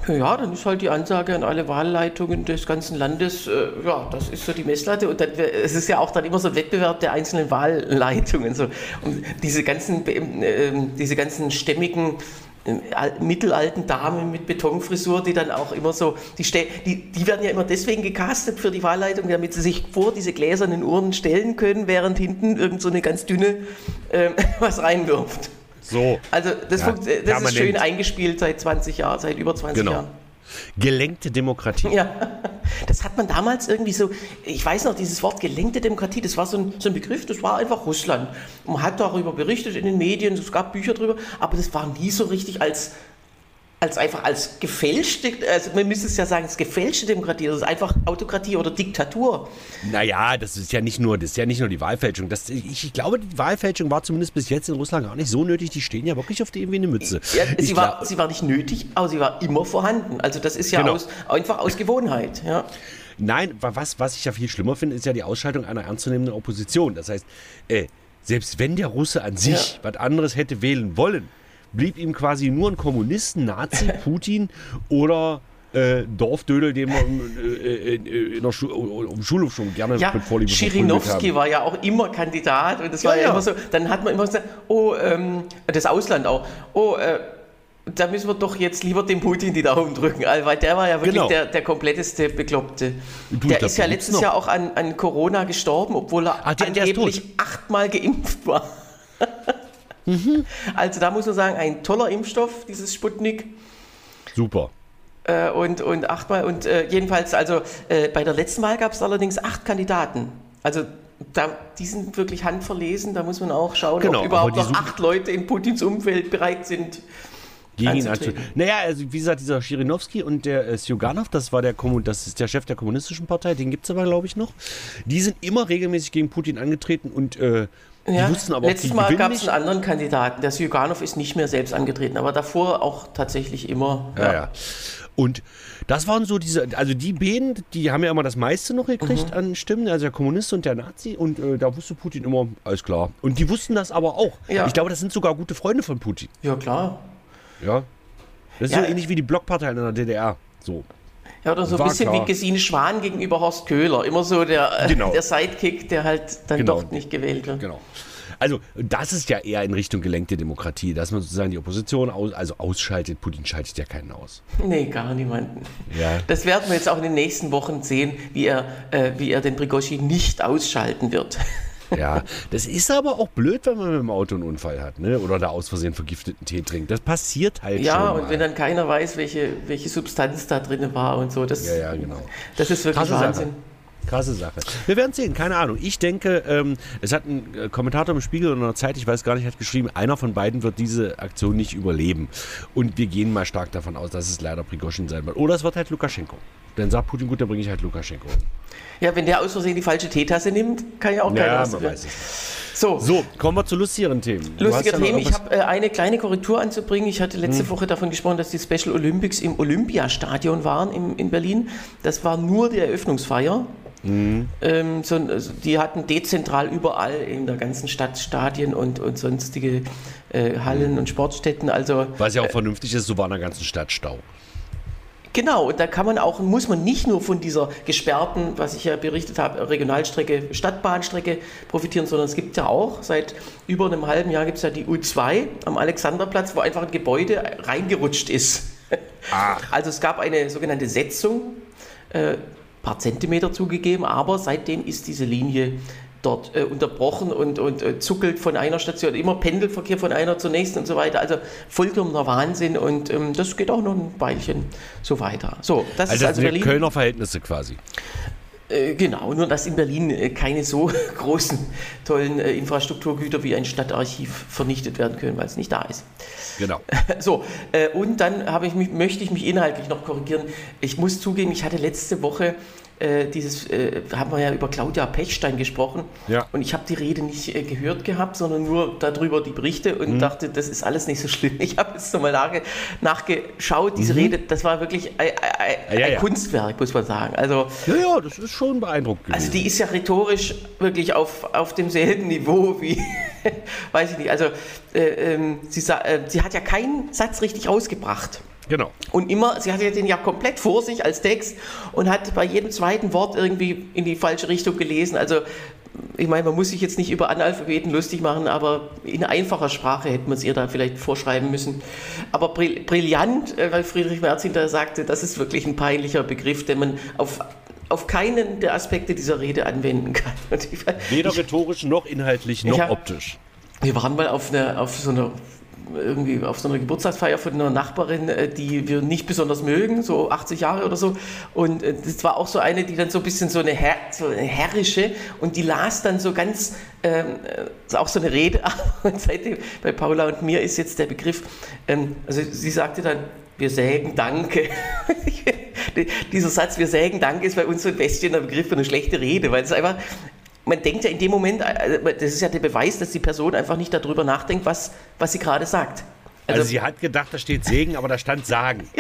Ja, dann ist halt die Ansage an alle Wahlleitungen des ganzen Landes, äh, ja, das ist so die Messlatte. Und dann, es ist ja auch dann immer so ein Wettbewerb der einzelnen Wahlleitungen. So. Und diese ganzen, äh, diese ganzen stämmigen äh, mittelalten Damen mit Betonfrisur, die dann auch immer so, die, die, die werden ja immer deswegen gecastet für die Wahlleitung, damit sie sich vor diese gläsernen Uhren stellen können, während hinten irgend so eine ganz dünne äh, (laughs) was reinwirft. So. Also das, ja, das ist schön eingespielt seit 20 Jahren, seit über 20 genau. Jahren. Gelenkte Demokratie. Ja, (laughs) das hat man damals irgendwie so, ich weiß noch, dieses Wort gelenkte Demokratie, das war so ein, so ein Begriff, das war einfach Russland. Man hat darüber berichtet in den Medien, es gab Bücher darüber, aber das war nie so richtig als als einfach als gefälschte, also man müsste es ja sagen, als gefälschte Demokratie, das ist einfach Autokratie oder Diktatur. Naja, das ist ja nicht nur, das ist ja nicht nur die Wahlfälschung. Das, ich, ich glaube, die Wahlfälschung war zumindest bis jetzt in Russland gar nicht so nötig. Die stehen ja wirklich auf dem wie eine Mütze. Ja, sie, war, sie war nicht nötig, aber sie war immer vorhanden. Also das ist ja genau. aus, einfach aus Gewohnheit. Ja. Nein, was, was ich ja viel schlimmer finde, ist ja die Ausschaltung einer ernstzunehmenden Opposition. Das heißt, äh, selbst wenn der Russe an sich ja. was anderes hätte wählen wollen, blieb ihm quasi nur ein Kommunisten, Nazi, (laughs) Putin oder äh, Dorfdödel, den man äh, äh in der Schu Schulhof schon gerne ja, mit Vorliebe Schirinowski war ja auch immer Kandidat und das war ja, ja, immer so, dann hat man immer gesagt, oh, ähm, das Ausland auch, oh, äh, da müssen wir doch jetzt lieber dem Putin die Daumen drücken, weil der war ja wirklich genau. der, der kompletteste Bekloppte. Du, der ist ja letztes Jahr auch an, an Corona gestorben, obwohl er Ach, der, angeblich der achtmal geimpft war. (laughs) Mhm. Also da muss man sagen, ein toller Impfstoff, dieses Sputnik. Super. Äh, und, und achtmal, und äh, jedenfalls, also äh, bei der letzten Wahl gab es allerdings acht Kandidaten. Also da, die sind wirklich handverlesen, da muss man auch schauen, genau, ob überhaupt noch acht Leute in Putins Umfeld bereit sind. Gegen ihn anzutreten. Naja, also wie gesagt, dieser Schirinowski und der äh, Sjuganov, das war der Kommun das ist der Chef der kommunistischen Partei, den gibt es aber, glaube ich, noch. Die sind immer regelmäßig gegen Putin angetreten und äh, ja, wussten aber letztes Mal gab es einen anderen Kandidaten. Der Sjuganov ist nicht mehr selbst angetreten, aber davor auch tatsächlich immer. Ja, ja. ja. Und das waren so diese, also die beiden, die haben ja immer das meiste noch gekriegt mhm. an Stimmen, also der Kommunist und der Nazi. Und äh, da wusste Putin immer, alles klar. Und die wussten das aber auch. Ja. Ich glaube, das sind sogar gute Freunde von Putin. Ja, klar. Ja. Das ist ja. so ähnlich wie die Blockparteien in der DDR. So. Ja, oder so ein bisschen klar. wie Gesine Schwan gegenüber Horst Köhler. Immer so der, genau. der Sidekick, der halt dann genau. doch nicht gewählt wird. Genau. Also das ist ja eher in Richtung gelenkte Demokratie, dass man sozusagen die Opposition aus, also ausschaltet. Putin schaltet ja keinen aus. Nee, gar niemanden. Ja. Das werden wir jetzt auch in den nächsten Wochen sehen, wie er, äh, wie er den Prigozhin nicht ausschalten wird. Ja, das ist aber auch blöd, wenn man mit dem Auto einen Unfall hat, ne? Oder da aus Versehen vergifteten Tee trinkt. Das passiert halt Ja, schon und mal. wenn dann keiner weiß, welche, welche Substanz da drin war und so, das, Ja, ja, genau. das ist wirklich Krasse Sache. Wahnsinn. Krasse Sache. Wir werden sehen, keine Ahnung. Ich denke, ähm, es hat ein äh, Kommentator im Spiegel oder in der Zeit, ich weiß gar nicht, hat geschrieben, einer von beiden wird diese Aktion nicht überleben. Und wir gehen mal stark davon aus, dass es leider Prigozhin sein wird. Oder es wird halt Lukaschenko. Dann sagt Putin, gut, dann bringe ich halt Lukaschenko. Ja, wenn der aus Versehen die falsche Teetasse nimmt, kann ja auch keiner Ja, weiß es nicht. So, So, kommen wir zu lustigeren Themen. Du Lustige hast ja Themen. Ich habe äh, eine kleine Korrektur anzubringen. Ich hatte letzte Hm. Woche davon gesprochen, dass die Special Olympics im Olympiastadion waren im, in Berlin. Das war nur die Eröffnungsfeier. Hm. Ähm, so, also die hatten dezentral überall in der ganzen Stadt Stadien und, und sonstige äh, Hallen und Sportstätten. Also Was ja auch vernünftig ist, so war in der ganzen Stadt Stau. Genau, und da kann man auch, muss man nicht nur von dieser gesperrten, was ich ja berichtet habe, Regionalstrecke, Stadtbahnstrecke profitieren, sondern es gibt ja auch, seit über einem halben Jahr gibt es ja die U2 am Alexanderplatz, wo einfach ein Gebäude reingerutscht ist. (laughs) Also es gab eine sogenannte Setzung, äh, paar Zentimeter zugegeben, aber seitdem ist diese Linie dort äh, unterbrochen und, und äh, zuckelt von einer Station, immer Pendelverkehr von einer zur nächsten und so weiter. Also vollkommener Wahnsinn und ähm, das geht auch noch ein Weilchen so weiter. So, das Also ist das also Berlin. Kölner Verhältnisse quasi. Äh, genau, nur dass in Berlin äh, keine so (laughs) großen, tollen äh, Infrastrukturgüter wie ein Stadtarchiv vernichtet werden können, weil es nicht da ist. Genau. (laughs) So, und dann habe ich mich, möchte ich mich inhaltlich noch korrigieren. Ich muss zugeben, ich hatte letzte Woche äh, dieses, äh, haben wir ja über Claudia Pechstein gesprochen. Ja. Und ich habe die Rede nicht äh, gehört gehabt, sondern nur darüber die Berichte und dachte, das ist alles nicht so schlimm. Ich habe jetzt nochmal nachge nachgeschaut. Diese Rede, das war wirklich ein, ein, Ja, ein ja. Kunstwerk, muss man sagen. Also, Ja, ja, das ist schon beeindruckend gewesen. also die ist ja rhetorisch wirklich auf, auf demselben Niveau wie, (laughs) weiß ich nicht, also äh, ähm, sie, äh, sie hat ja keinen Satz richtig rausgebracht. Genau. Und immer, sie hatte den ja komplett vor sich als Text und hat bei jedem zweiten Wort irgendwie in die falsche Richtung gelesen. Also ich meine, man muss sich jetzt nicht über Analphabeten lustig machen, aber in einfacher Sprache hätte man es ihr da vielleicht vorschreiben müssen. Aber brill- brillant, äh, weil Friedrich Merz hinterher sagte, das ist wirklich ein peinlicher Begriff, den man auf, auf keinen der Aspekte dieser Rede anwenden kann. Ich, Weder rhetorisch noch inhaltlich noch hab- optisch. wir waren mal auf, einer, auf so einer irgendwie auf so einer Geburtstagsfeier von einer Nachbarin, äh, die wir nicht besonders mögen, so 80 Jahre oder so. Und äh, das war auch so eine, die dann so ein bisschen so eine, Herr, so eine herrische und die las dann so ganz, ähm, äh, auch so eine Rede. (laughs) Und seitdem bei Paula und mir ist jetzt der Begriff, ähm, also sie sagte dann, wir sägen Danke. (laughs) Dieser Satz, wir sägen Danke, ist bei uns so ein bestehender Begriff für eine schlechte Rede, weil es einfach, man denkt ja in dem Moment, äh, das ist ja der Beweis, dass die Person einfach nicht darüber nachdenkt, was, was sie gerade sagt. Also, sie hat gedacht, da steht Segen, aber da stand Sagen. (laughs)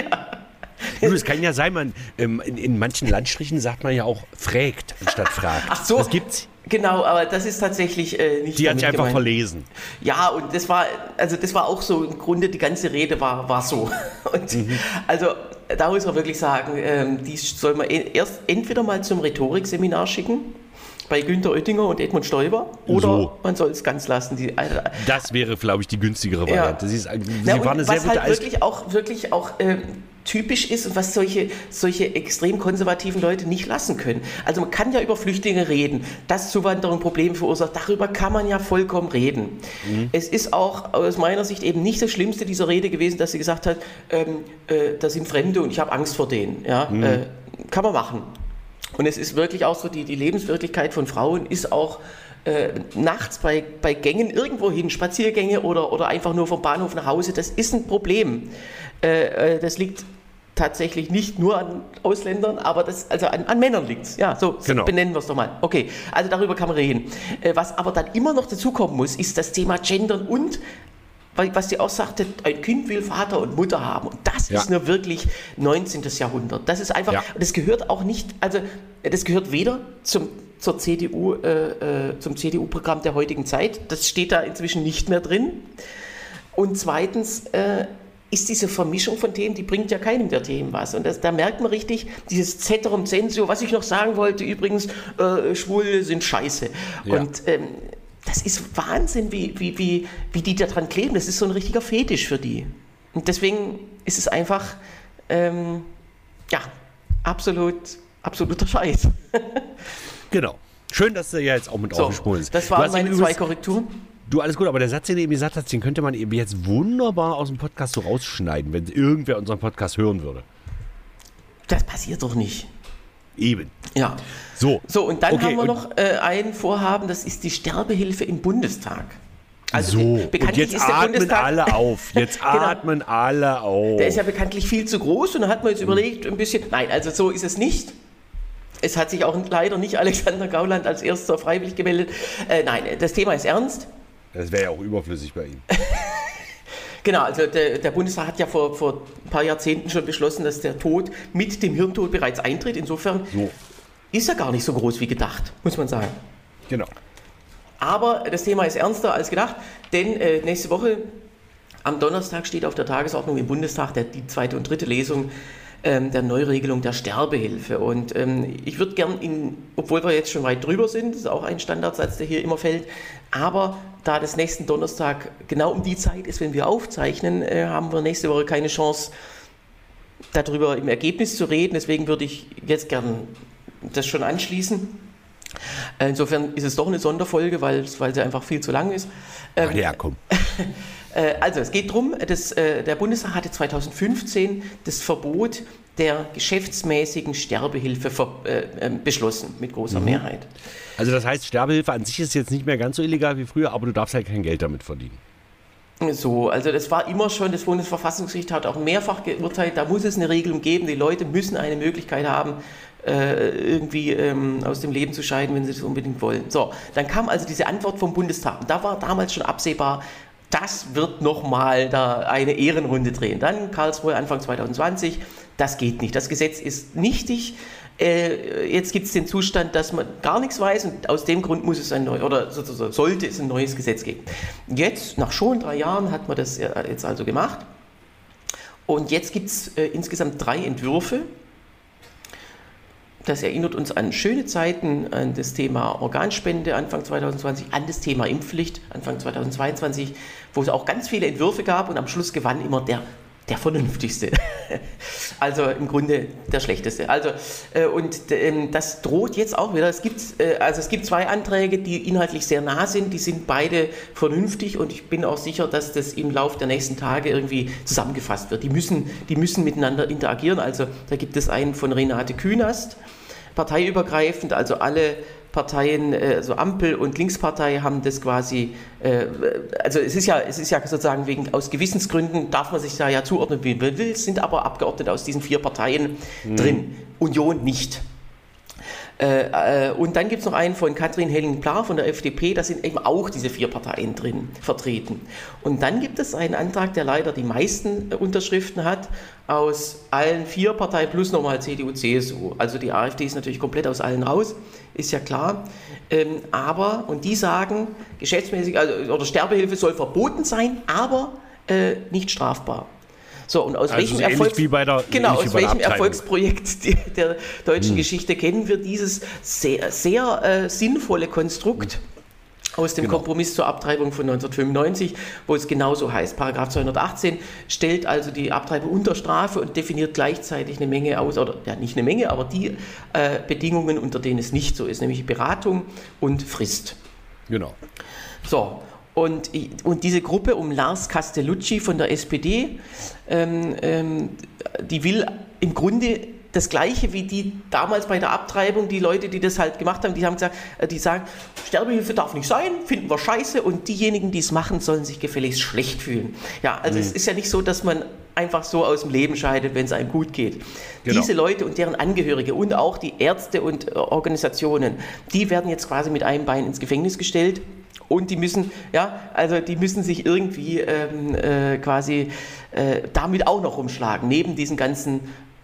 Ja. es kann ja sein, man, ähm, in, in manchen Landstrichen sagt man ja auch fragt anstatt fragt. Ach so, Das gibt's. Genau, aber das ist tatsächlich äh, nicht Die hat sich einfach gemeint. verlesen. Ja, und das war, also das war auch so, im Grunde die ganze Rede war, war so. (laughs) Und Mhm. also da muss man wirklich sagen, ähm, die soll man e- erst entweder mal zum Rhetorikseminar schicken, bei Günter Oettinger und Edmund Stoiber, oder So. man soll es ganz lassen. Die, also, Das wäre, glaube ich, die günstigere Ja. Variante. Sie, ist, sie Ja, war eine sehr was gute halt Eis wirklich auch, wirklich auch ähm, typisch ist und was solche, solche extrem konservativen Leute nicht lassen können. Also man kann ja über Flüchtlinge reden, dass Zuwanderung Probleme verursacht, darüber kann man ja vollkommen reden. Mhm. Es ist auch aus meiner Sicht eben nicht das Schlimmste dieser Rede gewesen, dass sie gesagt hat, ähm, äh, das sind Fremde und ich habe Angst vor denen. Ja? Mhm. Äh, kann man machen. Und es ist wirklich auch so, die, die Lebenswirklichkeit von Frauen ist auch äh, nachts bei, bei Gängen irgendwo hin, Spaziergänge oder, oder einfach nur vom Bahnhof nach Hause, das ist ein Problem. Äh, äh, das liegt tatsächlich nicht nur an Ausländern, aber das, also an, an Männern liegt es. Ja, so Genau. benennen wir es doch mal. Okay, also darüber kann man reden. Äh, was aber dann immer noch dazukommen muss, ist das Thema Gendern und was sie auch sagte, ein Kind will Vater und Mutter haben. Und das Ja. ist nur wirklich 19. Jahrhundert. Das ist einfach, Ja. das gehört auch nicht, also das gehört weder zum, zur CDU, äh, äh, zum CDU-Programm der heutigen Zeit. Das steht da inzwischen nicht mehr drin. Und zweitens äh, ist diese Vermischung von Themen, die bringt ja keinem der Themen was. Und das, da merkt man richtig, dieses Ceterum Censio, was ich noch sagen wollte, übrigens, äh, Schwule sind scheiße. Ja. Und ähm, das ist Wahnsinn, wie, wie, wie, wie die da dran kleben. Das ist so ein richtiger Fetisch für die. Und deswegen ist es einfach, ähm, ja, absolut, absoluter Scheiß. (laughs) genau. Schön, dass du ja jetzt auch mit So, aufgesprungen bist. das waren meine zwei Korrekturen. Du, alles gut, aber der Satz, den du eben gesagt hast, den könnte man eben jetzt wunderbar aus dem Podcast so rausschneiden, wenn irgendwer unseren Podcast hören würde. Das passiert doch nicht. Eben. Ja. So. So, und dann Okay, haben wir noch äh, ein Vorhaben, das ist die Sterbehilfe im Bundestag. Also so, und jetzt ist der atmen Bundestag, alle auf. (laughs) Jetzt Genau. atmen alle auf. Der ist ja bekanntlich viel zu groß und da hat man jetzt überlegt, ein bisschen. Nein, also so ist es nicht. Es hat sich auch leider nicht Alexander Gauland als erster freiwillig gemeldet. Äh, nein, das Thema ist ernst. das wäre ja auch überflüssig bei ihm. (laughs) Genau, also der, der Bundestag hat ja vor, vor ein paar Jahrzehnten schon beschlossen, dass der Tod mit dem Hirntod bereits eintritt. Insofern So, ist er gar nicht so groß wie gedacht, muss man sagen. genau. Aber das Thema ist ernster als gedacht, denn äh, nächste Woche am Donnerstag steht auf der Tagesordnung im Bundestag der, die zweite und dritte Lesung ähm, der Neuregelung der Sterbehilfe. Und ähm, ich würde gern, in, obwohl wir jetzt schon weit drüber sind, das ist auch ein Standardsatz, der hier immer fällt, aber da das nächsten Donnerstag genau um die Zeit ist, wenn wir aufzeichnen, äh, haben wir nächste Woche keine Chance, darüber im Ergebnis zu reden. Deswegen würde ich jetzt gern das schon anschließen. Äh, Insofern ist es doch eine Sonderfolge, weil, weil sie einfach viel zu lang ist. Ähm, Ach ja, komm. (laughs) äh, also es geht darum, dass, äh, der Bundestag hatte 2015 das Verbot der geschäftsmäßigen Sterbehilfe äh, äh, beschlossen mit großer Mehrheit. Also das heißt, Sterbehilfe an sich ist jetzt nicht mehr ganz so illegal wie früher, aber du darfst halt kein Geld damit verdienen. So, also das war immer schon, das Bundesverfassungsgericht hat auch mehrfach geurteilt, da muss es eine Regelung geben, die Leute müssen eine Möglichkeit haben, irgendwie ähm, aus dem Leben zu scheiden, wenn sie das unbedingt wollen. So, dann kam also diese Antwort vom Bundestag und da war damals schon absehbar, das wird nochmal da eine Ehrenrunde drehen. Dann Karlsruhe Anfang 2020, das geht nicht. Das Gesetz ist nichtig. Äh, jetzt gibt es den Zustand, dass man gar nichts weiß und aus dem Grund muss es ein neu oder sozusagen sollte es ein neues Gesetz geben. Jetzt, nach schon drei Jahren, hat man das äh, jetzt also gemacht. Und jetzt gibt es äh, insgesamt drei Entwürfe. Das erinnert uns an schöne Zeiten, an das Thema Organspende Anfang 2020, an das Thema Impfpflicht Anfang 2022, wo es auch ganz viele Entwürfe gab und am Schluss gewann immer der, der vernünftigste. (laughs) also im Grunde der schlechteste. Also, äh, und ähm, das droht jetzt auch wieder. Es gibt, äh, also es gibt zwei Anträge, die inhaltlich sehr nah sind, die sind beide vernünftig und ich bin auch sicher, dass das im Laufe der nächsten Tage irgendwie zusammengefasst wird. Die müssen, die müssen miteinander interagieren. Also da gibt es einen von Renate Künast, parteiübergreifend, also alle Parteien, also Ampel und Linkspartei haben das quasi, äh, also es ist ja, es ist ja sozusagen wegen aus Gewissensgründen darf man sich da ja zuordnen, wie man will, sind aber Abgeordnete aus diesen vier Parteien drin. Union nicht. Äh, äh, und dann gibt es noch einen von Katrin Helling-Plar von der FDP, da sind eben auch diese vier Parteien drin vertreten. Und dann gibt es einen Antrag, der leider die meisten äh, Unterschriften hat, aus allen vier Parteien plus nochmal CDU, CSU. Also die AfD ist natürlich komplett aus allen raus, ist ja klar. Ähm, aber, und die sagen, geschäftsmäßig, also, oder Sterbehilfe soll verboten sein, aber äh, nicht strafbar. So, und aus Also welchem so ähnlich Erfolg wie bei der- genau, aus welchem Abtreibung. Erfolgs Projekt (laughs) die- der deutschen Geschichte kennen wir dieses sehr, sehr äh, sinnvolle Konstrukt aus dem Genau. Kompromiss zur Abtreibung von 1995, wo es genauso heißt. Paragraph 218 stellt also die Abtreibung unter Strafe und definiert gleichzeitig eine Menge aus, oder ja nicht eine Menge, aber die äh, Bedingungen, unter denen es nicht so ist, nämlich Beratung und Frist. Genau. So, und, und diese Gruppe um Lars Castellucci von der SPD, ähm, ähm, die will im Grunde das Gleiche wie die damals bei der Abtreibung, die Leute, die das halt gemacht haben, die haben gesagt, äh, die sagen, Sterbehilfe darf nicht sein, finden wir scheiße und diejenigen, die es machen, sollen sich gefälligst schlecht fühlen. Ja, also es ist ja nicht so, dass man einfach so aus dem Leben scheidet, wenn es einem gut geht. Genau. Diese Leute und deren Angehörige und auch die Ärzte und äh, Organisationen, die werden jetzt quasi mit einem Bein ins Gefängnis gestellt und die müssen, ja, also die müssen sich irgendwie ähm, äh, quasi äh, damit auch noch rumschlagen, neben diesen ganzen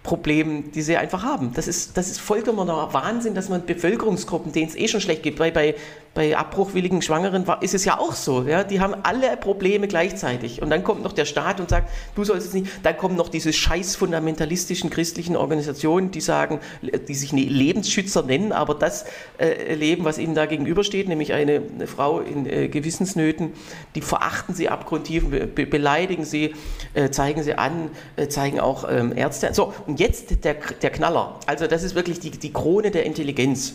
Problem, die sie einfach haben. Das ist, das ist vollkommener Wahnsinn, dass man Bevölkerungsgruppen, denen es eh schon schlecht geht, weil bei, bei abbruchwilligen Schwangeren ist es ja auch so. Ja? Die haben alle Probleme gleichzeitig. Und dann kommt noch der Staat und sagt, du sollst es nicht. Dann kommen noch diese scheiß fundamentalistischen christlichen Organisationen, die sagen, die sich Lebensschützer nennen, aber das äh, Leben, was ihnen da gegenübersteht, nämlich eine, eine Frau in äh, Gewissensnöten, die verachten sie abgrundtief, be beleidigen sie, äh, zeigen sie an, äh, zeigen auch ähm, Ärzte. So, und jetzt der, der Knaller. Also das ist wirklich die, die Krone der Intelligenz.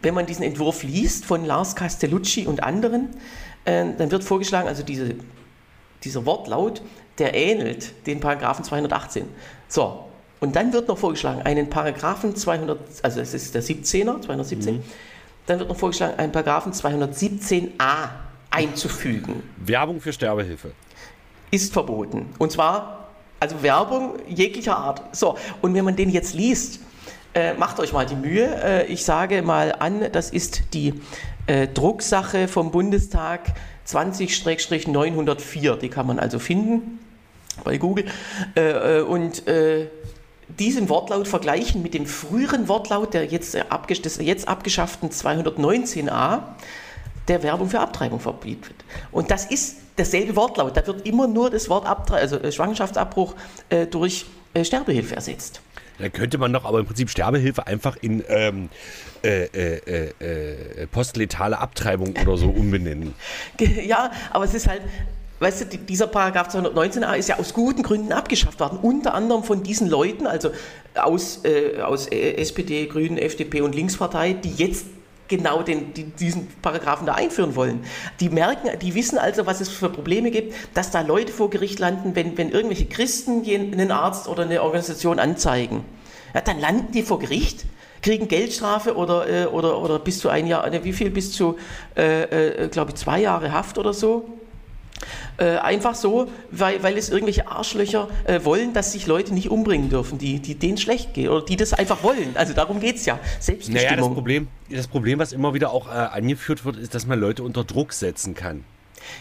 Wenn man diesen Entwurf liest von Lars Castellucci und anderen, äh, dann wird vorgeschlagen, also diese, dieser Wortlaut, der ähnelt den Paragraphen 218. So, und dann wird noch vorgeschlagen, einen Paragraphen 200, also es ist der 17er, 217, mhm. dann wird noch vorgeschlagen, einen Paragraphen 217a einzufügen. Werbung für Sterbehilfe. Ist verboten. Und zwar also Werbung jeglicher Art. So, und wenn man den jetzt liest, äh, macht euch mal die Mühe. Äh, ich sage mal an, das ist die äh, Drucksache vom Bundestag 20-904. Die kann man also finden bei Google. Äh, äh, und äh, diesen Wortlaut vergleichen mit dem früheren Wortlaut der jetzt, des jetzt abgeschafften 219a, der Werbung für Abtreibung verbietet. Und das ist derselbe Wortlaut. Da wird immer nur das Wort Abtre also äh, Schwangerschaftsabbruch äh, durch äh, Sterbehilfe ersetzt. Da könnte man doch aber im Prinzip Sterbehilfe einfach in ähm, äh, äh, äh, postletale Abtreibung oder so umbenennen. (laughs) Ja, aber es ist halt, weißt du, dieser Paragraph 219a ist ja aus guten Gründen abgeschafft worden, unter anderem von diesen Leuten, also aus, äh, aus SPD, Grünen, FDP und Linkspartei, die jetzt genau den, die, diesen Paragraphen da einführen wollen. Die merken, die wissen also, was es für Probleme gibt, dass da Leute vor Gericht landen, wenn, wenn irgendwelche Christen einen Arzt oder eine Organisation anzeigen. Ja, dann landen die vor Gericht, kriegen Geldstrafe oder, äh, oder, oder bis zu ein Jahr, wie viel, bis zu, äh, äh, glaube ich, zwei Jahre Haft oder so. Äh, einfach so, weil, weil es irgendwelche Arschlöcher äh, wollen, dass sich Leute nicht umbringen dürfen, die, die denen schlecht geht oder die das einfach wollen. Also darum geht es ja. Selbstbestimmung. Naja, das Problem, das Problem, was immer wieder auch äh, angeführt wird, ist, dass man Leute unter Druck setzen kann.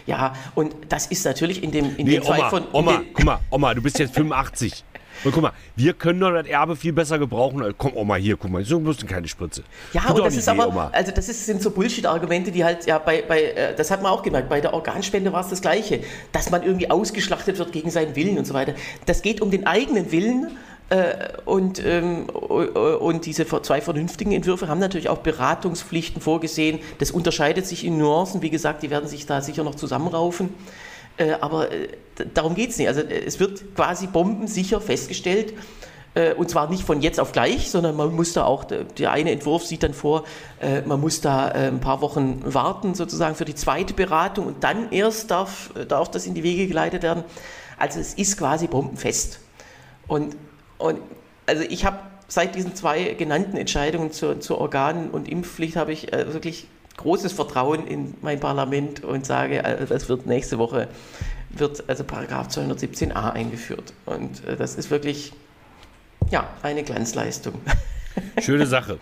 Ja, und das ist natürlich in dem, in nee, dem Oma, Fall von. Oma, guck mal, Oma, du bist jetzt 85. Und guck mal, wir können doch das Erbe viel besser gebrauchen. Komm, Oma, hier, guck mal, so bloß keine Spritze. Ja, Tut und das ist weh, aber, Oma. also das ist, sind so Bullshit-Argumente, die halt, ja, bei, bei äh, das hat man auch gemerkt, bei der Organspende war es das Gleiche, dass man irgendwie ausgeschlachtet wird gegen seinen Willen und so weiter. Das geht um den eigenen Willen. Äh, und, ähm, und diese zwei vernünftigen Entwürfe haben natürlich auch Beratungspflichten vorgesehen. Das unterscheidet sich in Nuancen. Wie gesagt, die werden sich da sicher noch zusammenraufen. Äh, aber äh, darum geht es nicht. Also äh, es wird quasi bombensicher festgestellt, und zwar nicht von jetzt auf gleich, sondern man muss da auch, der eine Entwurf sieht dann vor, man muss da ein paar Wochen warten sozusagen für die zweite Beratung und dann erst darf, darf das in die Wege geleitet werden. Also es ist quasi bombenfest. Und, und also ich habe seit diesen zwei genannten Entscheidungen zur, zur Organ- und Impfpflicht habe ich wirklich großes Vertrauen in mein Parlament und sage, also das wird nächste Woche, wird also Paragraph 217a eingeführt. Und äh, das ist wirklich, ja, eine Glanzleistung. (laughs) Schöne Sache.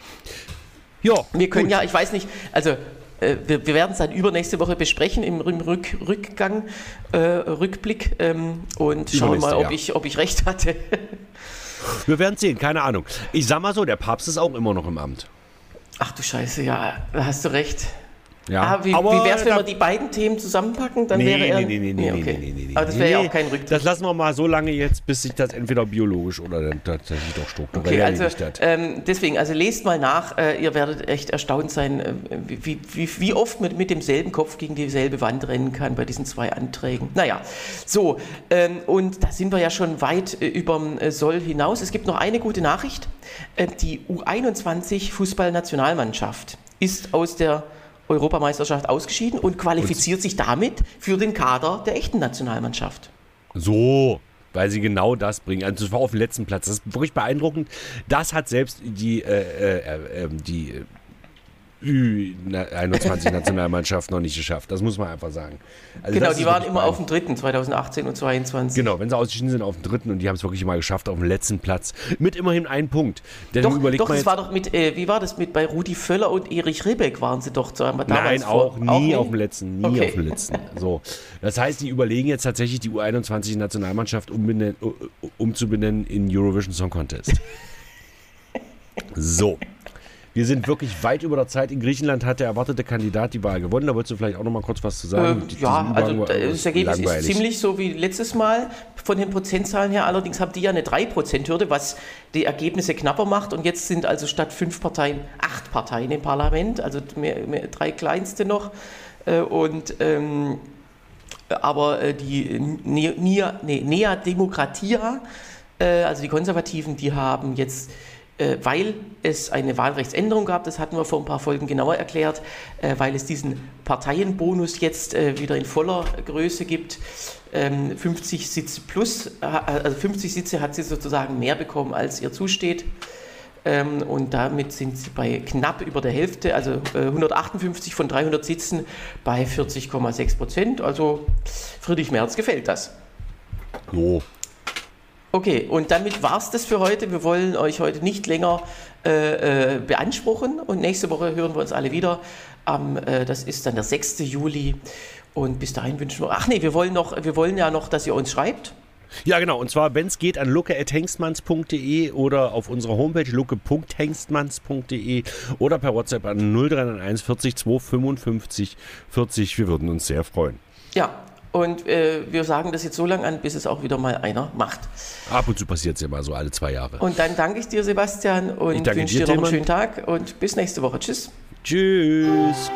Ja, wir können gut. ja, ich weiß nicht, also äh, wir, wir, werden es dann übernächste Woche besprechen im, im Rück, Rückgang, äh, Rückblick ähm, und schauen mal, ob, ja. ich, ob ich recht hatte. (laughs) wir werden sehen, keine Ahnung. Ich sag mal so, der Papst ist auch immer noch im Amt. Ach du Scheiße, ja, da hast du recht. Ja, ah, wie, wie wäre es, wenn wir die beiden Themen zusammenpacken? Dann nee, wäre er. Nee, nee, nee, nee, okay. nee, nee, nee, Aber das wäre ja auch kein Rücktritt. Das lassen wir mal so lange jetzt, bis sich das entweder biologisch oder tatsächlich doch strukturell okay, also, ähm, deswegen, also lest mal nach. Äh, ihr werdet echt erstaunt sein, äh, wie, wie, wie oft man mit demselben Kopf gegen dieselbe Wand rennen kann bei diesen zwei Anträgen. Naja, so. Ähm, und da sind wir ja schon weit äh, überm äh, Soll hinaus. Es gibt noch eine gute Nachricht. Äh, die U21 Fußballnationalmannschaft ist aus der Europameisterschaft ausgeschieden und qualifiziert und sich damit für den Kader der echten Nationalmannschaft. So, weil sie genau das bringen. Also es war auf dem letzten Platz. Das ist wirklich beeindruckend. Das hat selbst die, äh, äh, äh, äh die 21 Nationalmannschaft noch nicht geschafft. Das muss man einfach sagen. Also genau, die waren immer auf dem dritten, 2018 und 2022. Genau, wenn sie ausgeschieden sind auf dem dritten und die haben es wirklich mal geschafft auf dem letzten Platz. Mit immerhin einem Punkt. Denn doch, überlegt doch, das war doch mit, äh, wie war das mit bei Rudi Völler und Erich Ribbeck waren sie doch zu damals Nein, auch vor, nie auch nie auf dem letzten, nie okay. auf dem letzten. So. Das heißt, die überlegen jetzt tatsächlich die U21 Nationalmannschaft umzubenennen in Eurovision Song Contest. So. Wir sind wirklich weit über der Zeit. In Griechenland hat der erwartete Kandidat die Wahl gewonnen. Da wolltest du vielleicht auch noch mal kurz was zu sagen. Äh, ja, also das Ergebnis ist ziemlich so wie letztes Mal von den Prozentzahlen her. Allerdings haben die ja eine 3%-Hürde, was die Ergebnisse knapper macht. Und jetzt sind also statt fünf Parteien acht Parteien im Parlament, also mehr, mehr, drei kleinste noch. Äh, und ähm, aber äh, die Nea, nee, Nea Demokratia, äh, also die Konservativen, die haben jetzt weil es eine Wahlrechtsänderung gab, das hatten wir vor ein paar Folgen genauer erklärt, äh, weil es diesen Parteienbonus jetzt äh, wieder in voller Größe gibt. 50 ähm, Sitze plus, also 50 Sitze hat sie sozusagen mehr bekommen, als ihr zusteht. Ähm, und damit sind sie bei knapp über der Hälfte, also 158 von 300 Sitzen bei 40,6 Prozent. Also Friedrich Merz gefällt das. Jo, Okay, und damit war es das für heute. Wir wollen euch heute nicht länger äh, äh, beanspruchen und nächste Woche hören wir uns alle wieder. Ähm, äh, das ist dann der 6. Juli und bis dahin wünschen wir. Ach nee, wir wollen, noch, wir wollen ja noch, dass ihr uns schreibt. Ja, genau. Und zwar, wenn es geht, an lucke.hengstmanns.de oder auf unserer Homepage lucke.hengstmanns.de oder per WhatsApp an 0391 40 255 40. Wir würden uns sehr freuen. Ja, und äh, wir sagen das jetzt so lange an, bis es auch wieder mal einer macht. Ab und zu passiert es ja mal so alle zwei Jahre. Und dann danke ich dir, Sebastian, und wünsche dir, dir noch einen schönen Tag und bis nächste Woche. Tschüss. Tschüss.